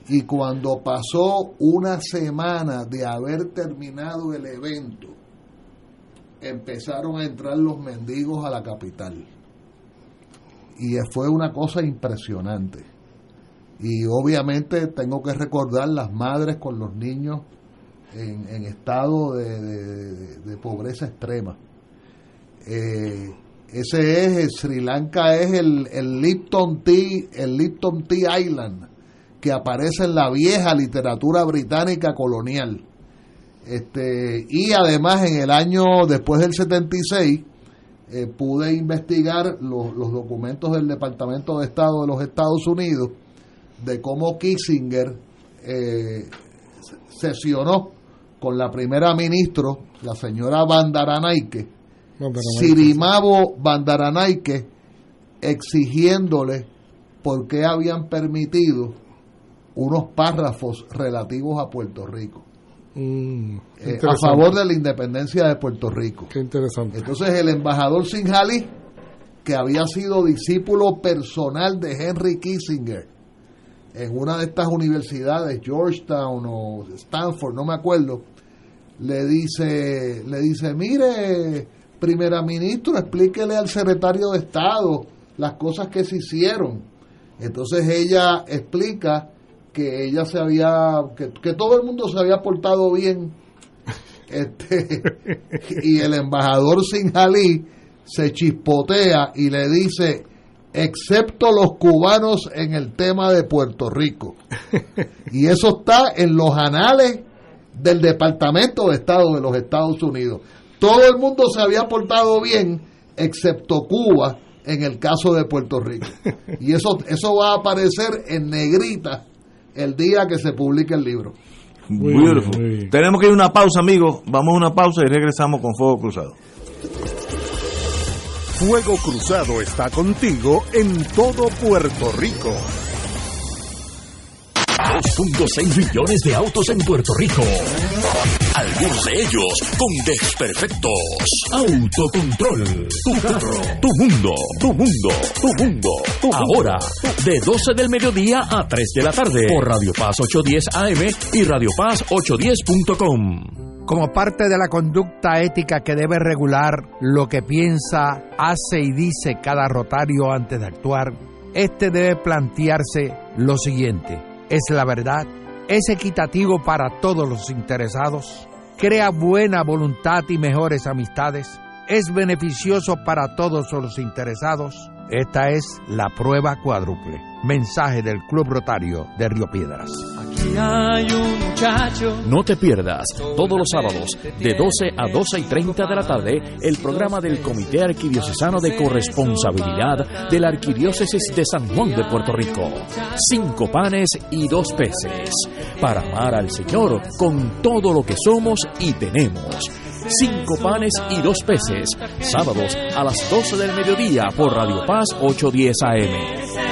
Y cuando pasó una semana de haber terminado el evento, empezaron a entrar los mendigos a la capital. Y fue una cosa impresionante. Y obviamente tengo que recordar las madres con los niños en, estado de, pobreza extrema. Eh, ese es, Sri Lanka es el, el Lipton Tea, el Lipton Tea Island, que aparece en la vieja literatura británica colonial. Este, y además en el año después del 76 eh, pude investigar los, los documentos del Departamento de Estado de los Estados Unidos de cómo Kissinger eh, sesionó con la primera ministra, la señora Bandaranaike, Sirimabo Bandaranaike, exigiéndole por qué habían permitido unos párrafos relativos a Puerto Rico. Mm, eh, a favor de la independencia de Puerto Rico. Qué interesante. Entonces el embajador Sinjali, que había sido discípulo personal de Henry Kissinger, en una de estas universidades, Georgetown o Stanford, no me acuerdo, le dice, le dice, mire, primera ministro, explíquele al secretario de Estado las cosas que se hicieron. Entonces ella explica que ella se había, que, todo el mundo se había portado bien. Este, y el embajador Sinjalí se chispotea y le dice, excepto los cubanos en el tema de Puerto Rico. Y eso está en los anales del Departamento de Estado de los Estados Unidos. Todo el mundo se había portado bien, excepto Cuba en el caso de Puerto Rico. Y eso, eso va a aparecer en negrita el día que se publique el libro. Tenemos que ir a una pausa, amigos. Vamos a una pausa y regresamos con Fuego Cruzado. Fuego Cruzado está contigo en todo Puerto Rico. 2.6 millones de autos en Puerto Rico. Algunos de ellos con desperfectos. Autocontrol. Tu carro. Tu mundo. Tu mundo. Tu mundo. Ahora, de 12 del mediodía a 3 de la tarde. Por Radio Paz 810 AM y Radio Paz 810.com como parte de la conducta ética que debe regular lo que piensa, hace y dice cada rotario antes de actuar, este debe plantearse lo siguiente. ¿Es la verdad? ¿Es equitativo para todos los interesados? ¿Crea buena voluntad y mejores amistades? ¿Es beneficioso para todos los interesados? Esta es la prueba cuádruple. Mensaje del Club Rotario de Río Piedras. Aquí hay un muchacho. No te pierdas todos los sábados de 12 a 12 y 30 de la tarde el programa del Comité Arquidiocesano de Corresponsabilidad de la Arquidiócesis de San Juan de Puerto Rico. Cinco panes y dos peces. Para amar al Señor con todo lo que somos y tenemos cinco panes y dos peces. Sábados a las 12 del mediodía por Radio Paz 810 AM.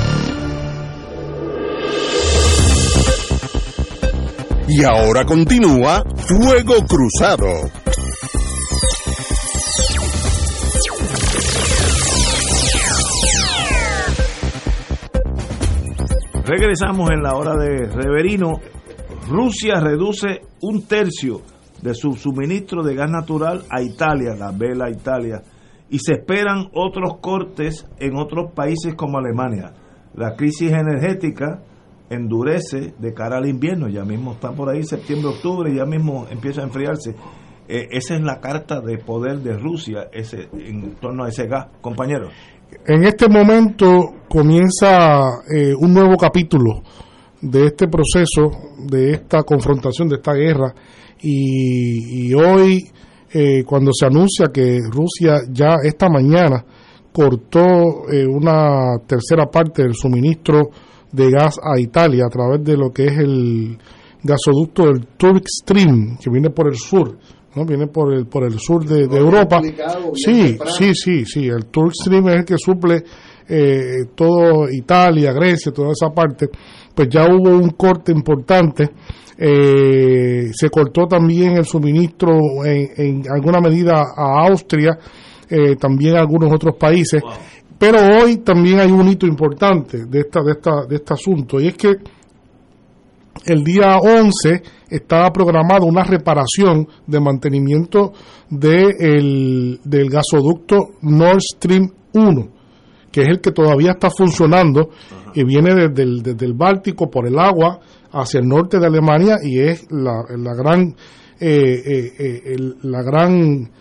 Y ahora continúa Fuego Cruzado. Regresamos en la hora de Reverino. Rusia reduce un tercio de su suministro de gas natural a Italia, la vela Italia, y se esperan otros cortes en otros países como Alemania. La crisis energética endurece de cara al invierno, ya mismo está por ahí septiembre, octubre, ya mismo empieza a enfriarse. Eh, esa es la carta de poder de Rusia ese, en torno a ese gas, compañero. En este momento comienza eh, un nuevo capítulo de este proceso, de esta confrontación, de esta guerra, y, hoy, eh, cuando se anuncia que Rusia ya esta mañana cortó una tercera parte del suministro de gas a Italia a través de lo que es el gasoducto del Turk Stream, que viene por el sur, ¿no? Viene por el, por el sur de, Europa. Sí, sí, sí, sí. El Turk Stream es el que suple eh, todo Italia, Grecia, toda esa parte. Pues ya hubo un corte importante. Eh, se cortó también el suministro en, en alguna medida a Austria, eh, también a algunos otros países. Pero hoy también hay un hito importante de, esta, de, esta, de este asunto y es que el día 11 estaba programada una reparación de mantenimiento de del gasoducto Nord Stream 1, que es el que todavía está funcionando y viene desde el, desde el, Báltico por el agua hacia el norte de Alemania y es la, la gran, eh, eh, eh la gran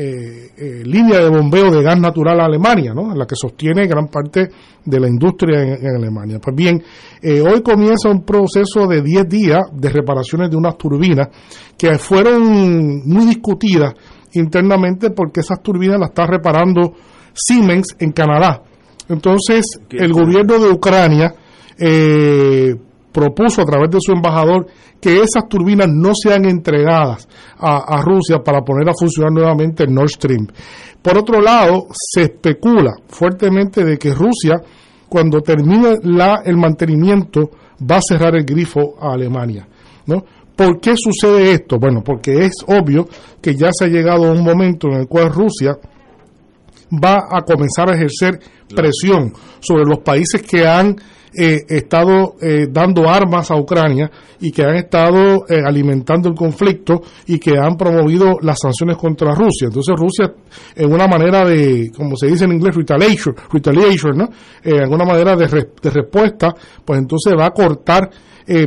eh, eh, línea de bombeo de gas natural a Alemania, ¿no? la que sostiene gran parte de la industria en, Alemania. Pues bien, eh, hoy comienza un proceso de 10 días de reparaciones de unas turbinas que fueron muy discutidas internamente porque esas turbinas las está reparando Siemens en Canadá. Entonces, el gobierno de Ucrania eh, propuso a través de su embajador que esas turbinas no sean entregadas a, Rusia para poner a funcionar nuevamente el Nord Stream. Por otro lado, se especula fuertemente de que Rusia, cuando termine la, el mantenimiento, va a cerrar el grifo a Alemania. ¿no? ¿Por qué sucede esto? Bueno, porque es obvio que ya se ha llegado a un momento en el cual Rusia va a comenzar a ejercer presión sobre los países que han eh, estado eh, dando armas a Ucrania y que han estado eh, alimentando el conflicto y que han promovido las sanciones contra Rusia. Entonces Rusia, en una manera de, como se dice en inglés, retaliation, retaliation ¿no? en alguna manera de, de, respuesta, pues entonces va a cortar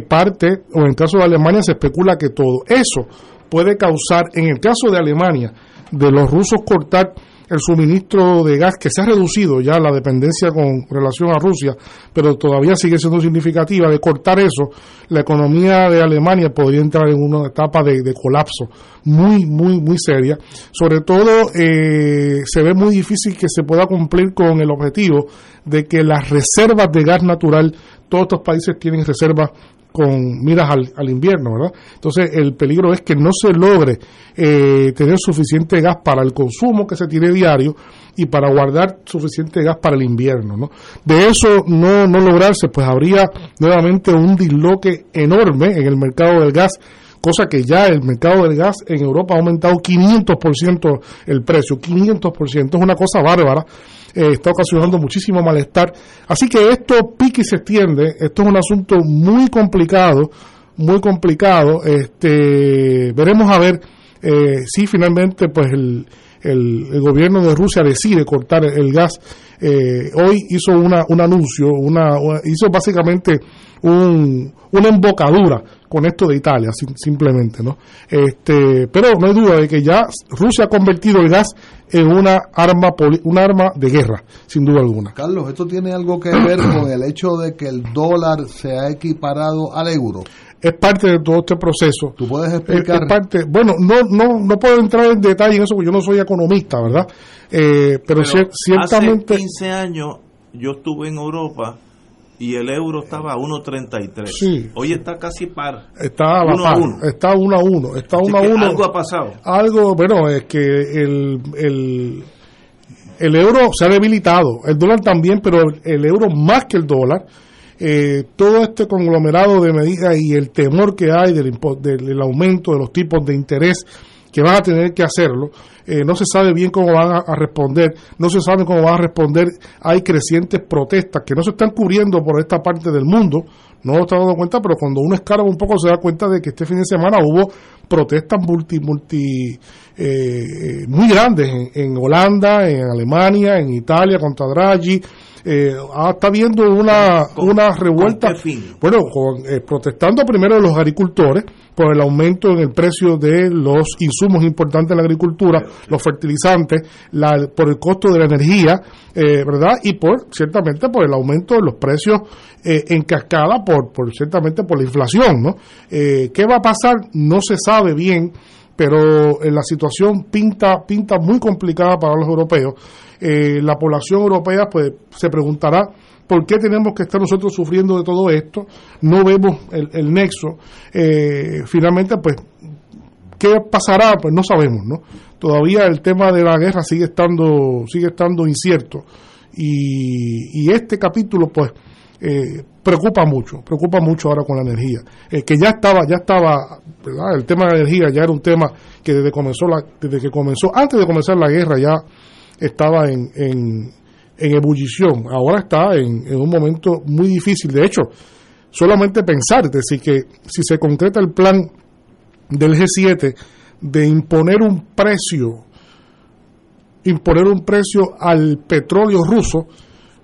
parte, o en el caso de Alemania se especula que todo. Eso puede causar, en el caso de Alemania, de los rusos cortar el suministro de gas, que se ha reducido ya la dependencia con relación a Rusia, pero todavía sigue siendo significativa, de cortar eso, la economía de Alemania podría entrar en una etapa de, colapso muy, muy, muy seria. Sobre todo, eh, se ve muy difícil que se pueda cumplir con el objetivo de que las reservas de gas natural, todos estos países tienen reservas con miras al, invierno, ¿verdad? Entonces el peligro es que no se logre eh, tener suficiente gas para el consumo que se tiene diario y para guardar suficiente gas para el invierno, ¿no? De eso no, no lograrse, pues habría nuevamente un disloque enorme en el mercado del gas cosa que ya el mercado del gas en Europa ha aumentado 500% el precio, 500%, es una cosa bárbara, eh, está ocasionando muchísimo malestar. Así que esto pique y se extiende, esto es un asunto muy complicado, muy complicado, este, veremos a ver eh, si finalmente pues el, el, gobierno de Rusia decide cortar el gas, eh, hoy hizo una, un anuncio, una, hizo básicamente un, una embocadura con esto de Italia, simplemente, ¿no? Este, pero no hay duda de que ya Rusia ha convertido el gas en una arma, una arma de guerra, sin duda alguna. Carlos, ¿esto tiene algo que ver con el hecho de que el dólar se ha equiparado al euro? Es parte de todo este proceso. ¿Tú puedes explicar? Es, parte, bueno, no, no, no puedo entrar en detalle en eso porque yo no soy economista, ¿verdad? Eh, pero, ciertamente... Hace 15 años yo estuve en Europa y el euro estaba a 1.33. Sí. Hoy está casi par. Está a la par. Está 1 a 1. Está 1 a 1. Algo ha pasado. Algo, bueno, es que el, el, el euro se ha debilitado. El dólar también, pero el euro más que el dólar eh, todo este conglomerado de medidas y el temor que hay del, aumento de los tipos de interés que van a tener que hacerlo, eh, no se sabe bien cómo van a, responder, no se sabe cómo van a responder, hay crecientes protestas que no se están cubriendo por esta parte del mundo, no lo está dando cuenta, pero cuando uno escarba un poco se da cuenta de que este fin de semana hubo protestas multi, multi eh, muy grandes en, en Holanda, en Alemania, en Italia contra Draghi, eh, ah, está viendo una, una revuelta, bueno, eh, protestando primero los agricultores por el aumento en el precio de los insumos importantes en la agricultura, los fertilizantes, la, por el costo de la energía, eh, ¿verdad? Y por, ciertamente, por el aumento de los precios eh, en cascada, por, por, ciertamente, por la inflación, ¿no? ¿Qué va a pasar? No se sabe bien pero la situación pinta, pinta muy complicada para los europeos. Eh, la población europea pues se preguntará por qué tenemos que estar nosotros sufriendo de todo esto, no vemos el, nexo. Eh, finalmente, pues, ¿qué pasará? Pues no sabemos, ¿no? Todavía el tema de la guerra sigue estando, sigue estando incierto. Y, y este capítulo, pues, eh, preocupa mucho, preocupa mucho ahora con la energía, eh, que ya estaba, ya estaba, el tema de la energía ya era un tema que desde comenzó la, desde que comenzó, antes de comenzar la guerra ya estaba en, en, ebullición, ahora está en, en, un momento muy difícil, de hecho, solamente pensar, es decir, que si se concreta el plan del G7 de imponer un precio, imponer un precio al petróleo ruso,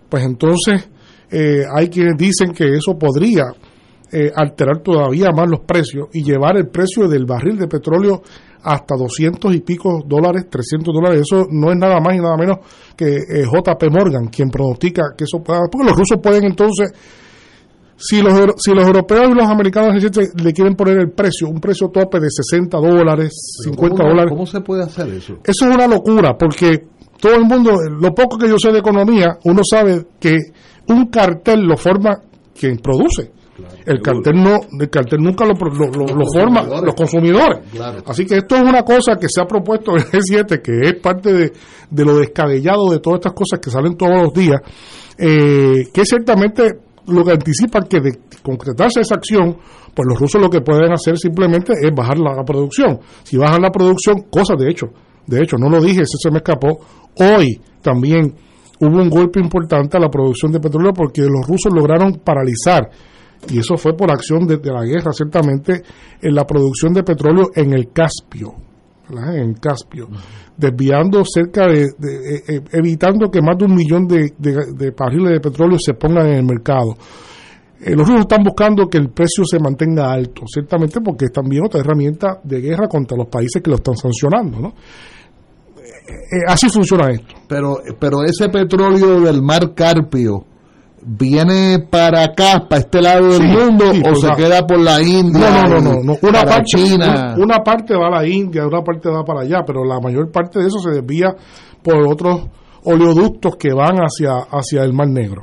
pues entonces eh, hay quienes dicen que eso podría eh, alterar todavía más los precios y llevar el precio del barril de petróleo hasta 200 y pico dólares, 300 dólares. Eso no es nada más y nada menos que eh, JP Morgan quien pronostica que eso pueda. Porque los rusos pueden entonces, si los, si los europeos y los americanos le quieren poner el precio, un precio tope de 60 dólares, 50 dólares. ¿Cómo se puede hacer eso? Eso es una locura porque todo el mundo, lo poco que yo sé de economía, uno sabe que un cartel lo forma quien produce. el cartel no, el cartel nunca lo, lo, forma los consumidores. Así que esto es una cosa que se ha propuesto el G7, que es parte de, de lo descabellado de todas estas cosas que salen todos los días, eh, que ciertamente lo que anticipa que de concretarse esa acción, pues los rusos lo que pueden hacer simplemente es bajar la, la producción. Si bajan la producción, cosas de hecho, de hecho, no lo dije, eso se me escapó, hoy también hubo un golpe importante a la producción de petróleo porque los rusos lograron paralizar, y eso fue por acción de, la guerra, ciertamente, en la producción de petróleo en el Caspio, en Caspio, desviando cerca de, eh, eh, evitando que más de un millón de, barriles de petróleo se pongan en el mercado. Eh, los rusos están buscando que el precio se mantenga alto, ciertamente porque es también otra herramienta de guerra contra los países que lo están sancionando, ¿no? Eh, así funciona esto. Pero, pero ese petróleo del mar Carpio viene para acá, para este lado del mundo, o se queda por la India. No, no, no, Una parte, China. Una, parte va a la India, una parte va para allá, pero la mayor parte de eso se desvía por otros oleoductos que van hacia, hacia el Mar Negro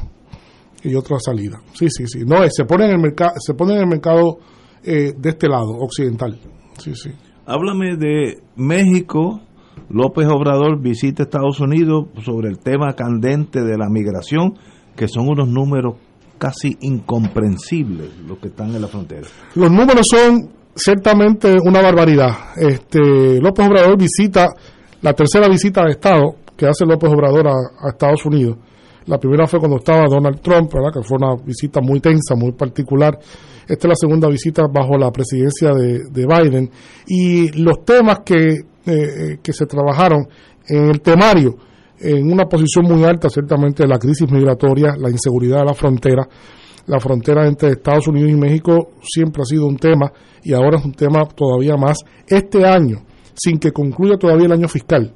y otra salida. Sí, sí, sí. No, se pone en el mercado, se pone en el mercado eh, de este lado, occidental. Sí, sí. Háblame de México, López Obrador visita Estados Unidos sobre el tema candente de la migración, que son unos números casi incomprensibles los que están en la frontera. Los números son ciertamente una barbaridad. Este López Obrador visita la tercera visita de Estado que hace López Obrador a, Estados Unidos. La primera fue cuando estaba Donald Trump, que fue una visita muy tensa, muy particular. Esta es la segunda visita bajo la presidencia de, Biden. Y los temas que, eh, que se trabajaron en el temario, en una posición muy alta, ciertamente la crisis migratoria, la inseguridad de la frontera, la frontera entre Estados Unidos y México siempre ha sido un tema y ahora es un tema todavía más. Este año, sin que concluya todavía el año fiscal,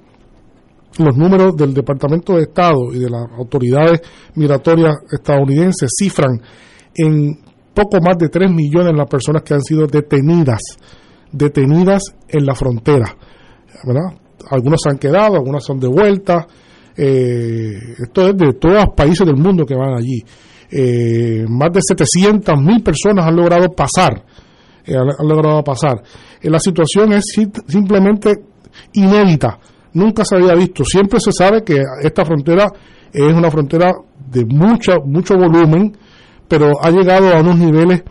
los números del Departamento de Estado y de las autoridades migratorias estadounidenses cifran en poco más de 3 millones las personas que han sido detenidas, detenidas en la frontera. ¿Verdad? Algunos se han quedado, algunas son de vuelta. Eh, esto es de todos los países del mundo que van allí. Eh, más de 700 mil personas han logrado pasar. Eh, han, logrado pasar. la situación es simplemente inédita nunca se había visto. Siempre se sabe que esta frontera es una frontera de mucho, mucho volumen, pero ha llegado a unos niveles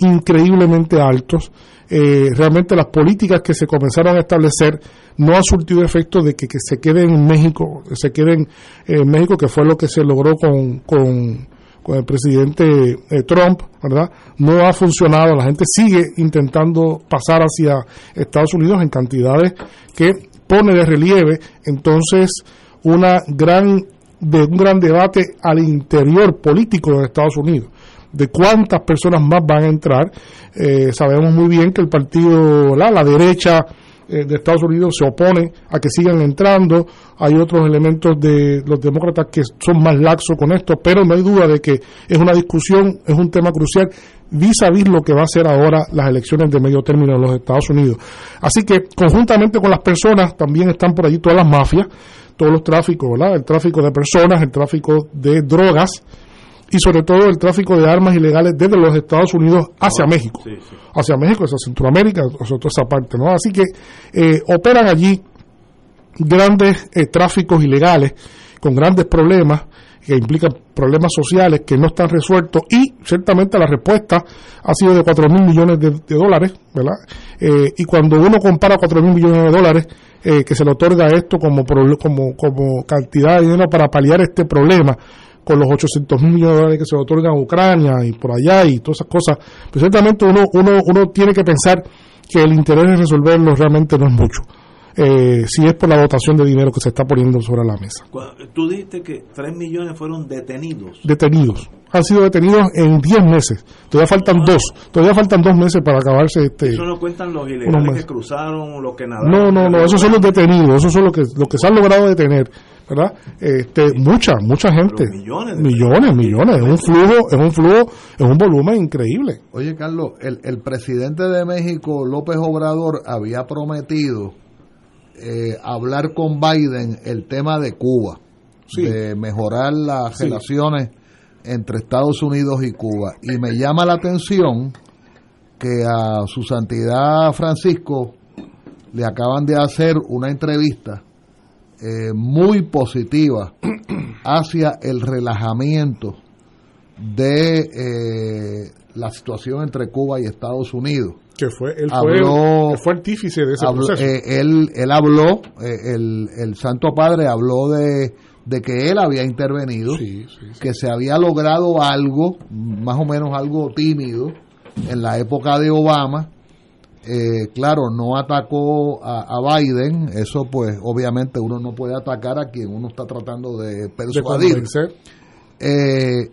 increíblemente altos. Eh, realmente las políticas que se comenzaron a establecer no han surtido efecto de que, se queden en México, se queden en México, que fue lo que se logró con, con, con el presidente eh, Trump, ¿verdad? No ha funcionado, la gente sigue intentando pasar hacia Estados Unidos en cantidades que pone de relieve entonces una gran de un gran debate al interior político de Estados Unidos de cuántas personas más van a entrar. Eh, sabemos muy bien que el partido, la, la derecha eh, de Estados Unidos se opone a que sigan entrando. Hay otros elementos de los demócratas que son más laxos con esto, pero no hay duda de que es una discusión, es un tema crucial vis a vis lo que va a ser ahora las elecciones de medio término en los Estados Unidos. Así que conjuntamente con las personas también están por allí todas las mafias, todos los tráficos. El tráfico de personas, el tráfico de drogas y sobre todo el tráfico de armas ilegales desde los Estados Unidos hacia México, hacia México, hacia Centroamérica, hacia toda esa parte, ¿no? Así que eh, operan allí grandes eh, tráficos ilegales con grandes problemas que implican problemas sociales que no están resueltos y ciertamente la respuesta ha sido de 4 mil millones de, dólares, ¿verdad? Eh, y cuando uno compara 4 mil millones de dólares que se le otorga esto como, como, como cantidad de dinero para paliar este problema, con los 800 mil millones de dólares que se otorgan a Ucrania y por allá y todas esas cosas, pues ciertamente uno, uno, uno tiene que pensar que el interés de resolverlo realmente no es mucho. Eh, si es por la dotación de dinero que se está poniendo sobre la mesa. Tú dijiste que 3 millones fueron detenidos. Detenidos. Han sido detenidos en 10 meses. Todavía faltan dos. Todavía faltan dos meses para acabarse este. Eso no cuentan los ilegales que cruzaron, los que nadaron. No, no, no. Esos son los detenidos. Esos son los que, los que se han logrado detener. ¿Verdad? Este, mucha, mucha gente. millones, millones, millones. Es un flujo, es un flujo, es un volumen increíble. Oye, Carlos, el, el presidente de México, López Obrador, había prometido eh, hablar con Biden el tema de Cuba, de mejorar las relaciones entre Estados Unidos y Cuba. Y me llama la atención que a su santidad Francisco le acaban de hacer una entrevista eh, muy positiva hacia el relajamiento de eh, la situación entre Cuba y Estados Unidos. Que fue, él fue, fue artífice de ese proceso. Eh, él, él habló, el, el Santo Padre habló de, de que él había intervenido, que se había logrado algo, más o menos algo tímido, en la época de Obama, eh, claro, no atacó a, Biden, eso pues obviamente uno no puede atacar a quien uno está tratando de persuadir. Eh,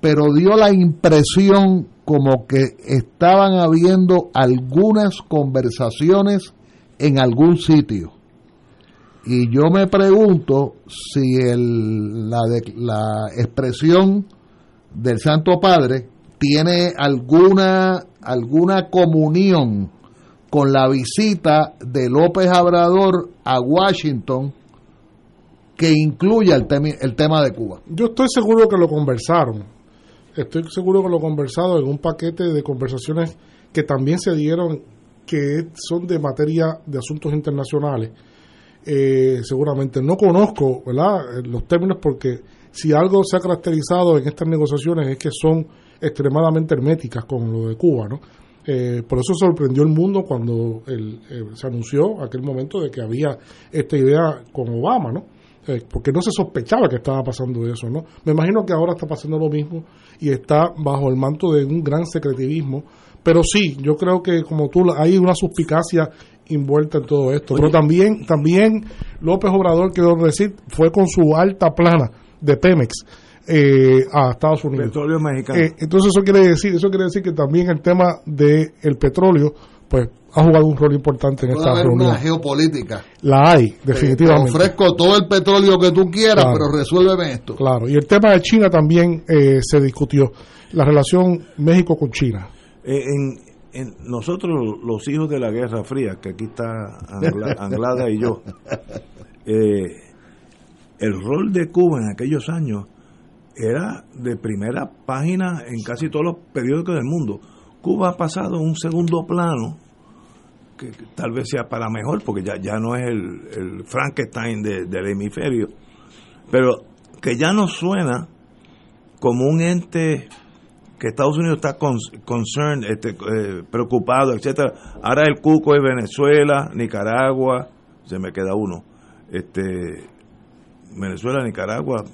pero dio la impresión como que estaban habiendo algunas conversaciones en algún sitio. Y yo me pregunto si el, la, la expresión del Santo Padre tiene alguna alguna comunión con la visita de López Obrador a Washington que incluya el, tema el tema de Cuba. Yo estoy seguro que lo conversaron. Estoy seguro que lo conversado en un paquete de conversaciones que también se dieron que son de materia de asuntos internacionales. Eh, seguramente no conozco ¿verdad? los términos porque si algo se ha caracterizado en estas negociaciones es que son extremadamente herméticas con lo de Cuba, ¿no? Eh, por eso sorprendió el mundo cuando el, eh, se anunció aquel momento de que había esta idea con Obama, ¿no? Eh, porque no se sospechaba que estaba pasando eso, ¿no? Me imagino que ahora está pasando lo mismo y está bajo el manto de un gran secretivismo, pero sí, yo creo que como tú, hay una suspicacia envuelta en todo esto, pero también, también López Obrador, quiero decir, fue con su alta plana de Pemex, eh, a Estados Unidos. Petróleo mexicano. Eh, entonces eso quiere decir, eso quiere decir que también el tema del el petróleo, pues ha jugado un rol importante en esta haber reunión. una geopolítica. La hay, definitivamente. Te ofrezco todo el petróleo que tú quieras, pero resuélveme esto. Claro, y el tema de China también eh, se discutió, la relación México con China. en, nosotros, los hijos de la Guerra Fría, que aquí está Anglada y yo, el rol de Cuba en aquellos años era de primera página en casi todos los periódicos del mundo. Cuba ha pasado a un segundo plano, que, tal vez sea para mejor, porque ya, ya no es el, Frankenstein del hemisferio, pero que ya no suena como un ente que Estados Unidos está concerned, este, eh, preocupado, etcétera. Ahora el cuco es Venezuela, Nicaragua, se me queda uno, este Venezuela, Nicaragua.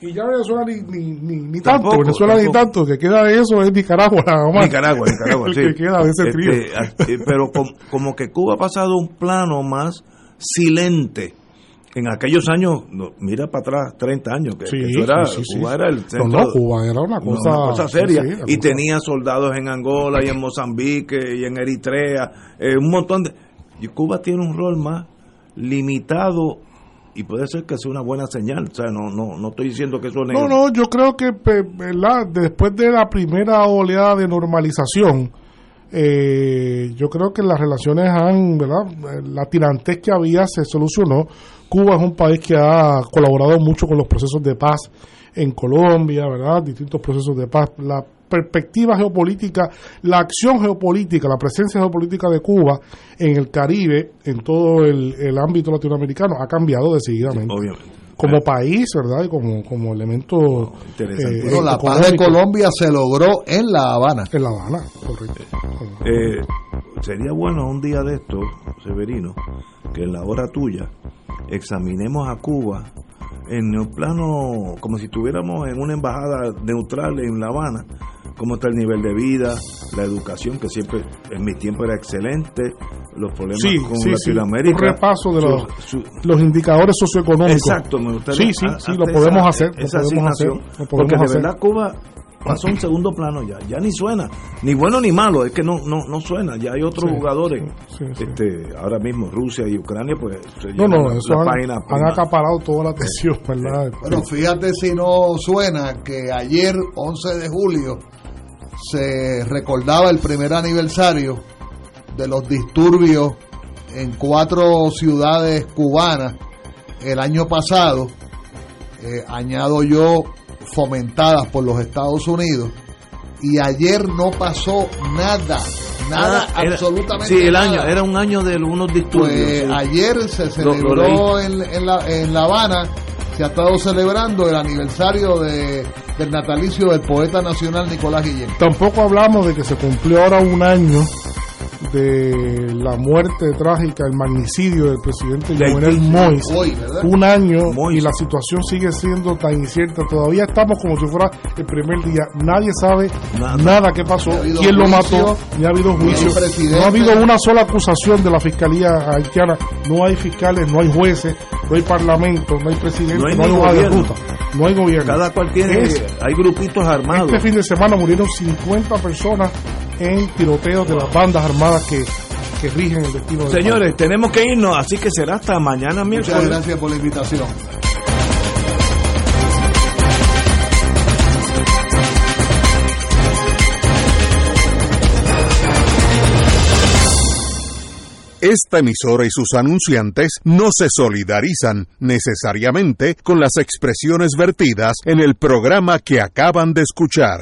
y ya Venezuela ni, ni, ni, tanto, Venezuela ni tanto, que queda de eso es Nicaragua Nicaragua, Nicaragua, sí. que queda de ese este, trío. Eh, pero como, que Cuba ha pasado un plano más silente. En aquellos años, mira para atrás, 30 años, que, era, Cuba era el centro. No, Cuba era una cosa, seria. y tenía soldados en Angola y en Mozambique y en Eritrea, eh, un montón de... Y Cuba tiene un rol más limitado y puede ser que sea una buena señal. O sea, no, no, no estoy diciendo que eso es No, no, yo creo que ¿verdad? después de la primera oleada de normalización, eh, yo creo que las relaciones han, ¿verdad? La tirantez que había se solucionó. Cuba es un país que ha colaborado mucho con los procesos de paz en Colombia, ¿verdad? Distintos procesos de paz. La perspectiva geopolítica, la acción geopolítica, la presencia geopolítica de Cuba en el Caribe, en todo el, ámbito latinoamericano, ha cambiado decididamente. Como eh. país, ¿verdad? Y como, como elemento. Eh, la paz de Colombia se logró en La Habana. En La Habana, correcto. Eh, sería bueno un día de esto, Severino, que en la hora tuya examinemos a Cuba en el plano, como si estuviéramos en una embajada neutral en La Habana, cómo está el nivel de vida, la educación, que siempre en mi tiempo era excelente, los problemas con Latinoamérica. Un repaso de los, los indicadores socioeconómicos. Exacto, me gustaría. Sí, sí, sí, lo podemos hacer. Esa podemos hacer, porque de verdad Cuba pasó un segundo plano ya, ya ni suena, ni bueno ni malo, es que no no no suena, ya hay otros jugadores, este ahora mismo Rusia y Ucrania pues no, no, eso han, han, acaparado toda la atención, ¿verdad? Bueno, fíjate si no suena que ayer 11 de julio se recordaba el primer aniversario de los disturbios en cuatro ciudades cubanas el año pasado, eh, añado yo fomentadas por los Estados Unidos y ayer no pasó nada, nada, ah, absolutamente Sí, el año, era un año de algunos disturbios. Pues ayer se celebró en, en, la, en La Habana, se ha estado celebrando el aniversario de, del natalicio del poeta nacional Nicolás Guillén. Tampoco hablamos de que se cumplió ahora un año de la muerte trágica, el magnicidio del presidente Jovenel Mois, un año y la situación sigue siendo tan incierta. Todavía estamos como si fuera el primer día. Nadie sabe nada, que pasó, quién lo mató, ni ha habido juicio. No ha habido una sola acusación de la fiscalía haitiana. No hay fiscales, no hay jueces, no hay parlamento, no hay presidente, no hay, no de ruta, no hay gobierno. Cada cual tiene, hay grupitos armados. Este fin de semana murieron 50 personas en tiroteos de las bandas armadas que, que rigen el destino de Señores, tenemos que irnos, así que será hasta mañana miércoles. Muchas gracias por la invitación. Esta emisora y sus anunciantes no se solidarizan necesariamente con las expresiones vertidas en el programa que acaban de escuchar.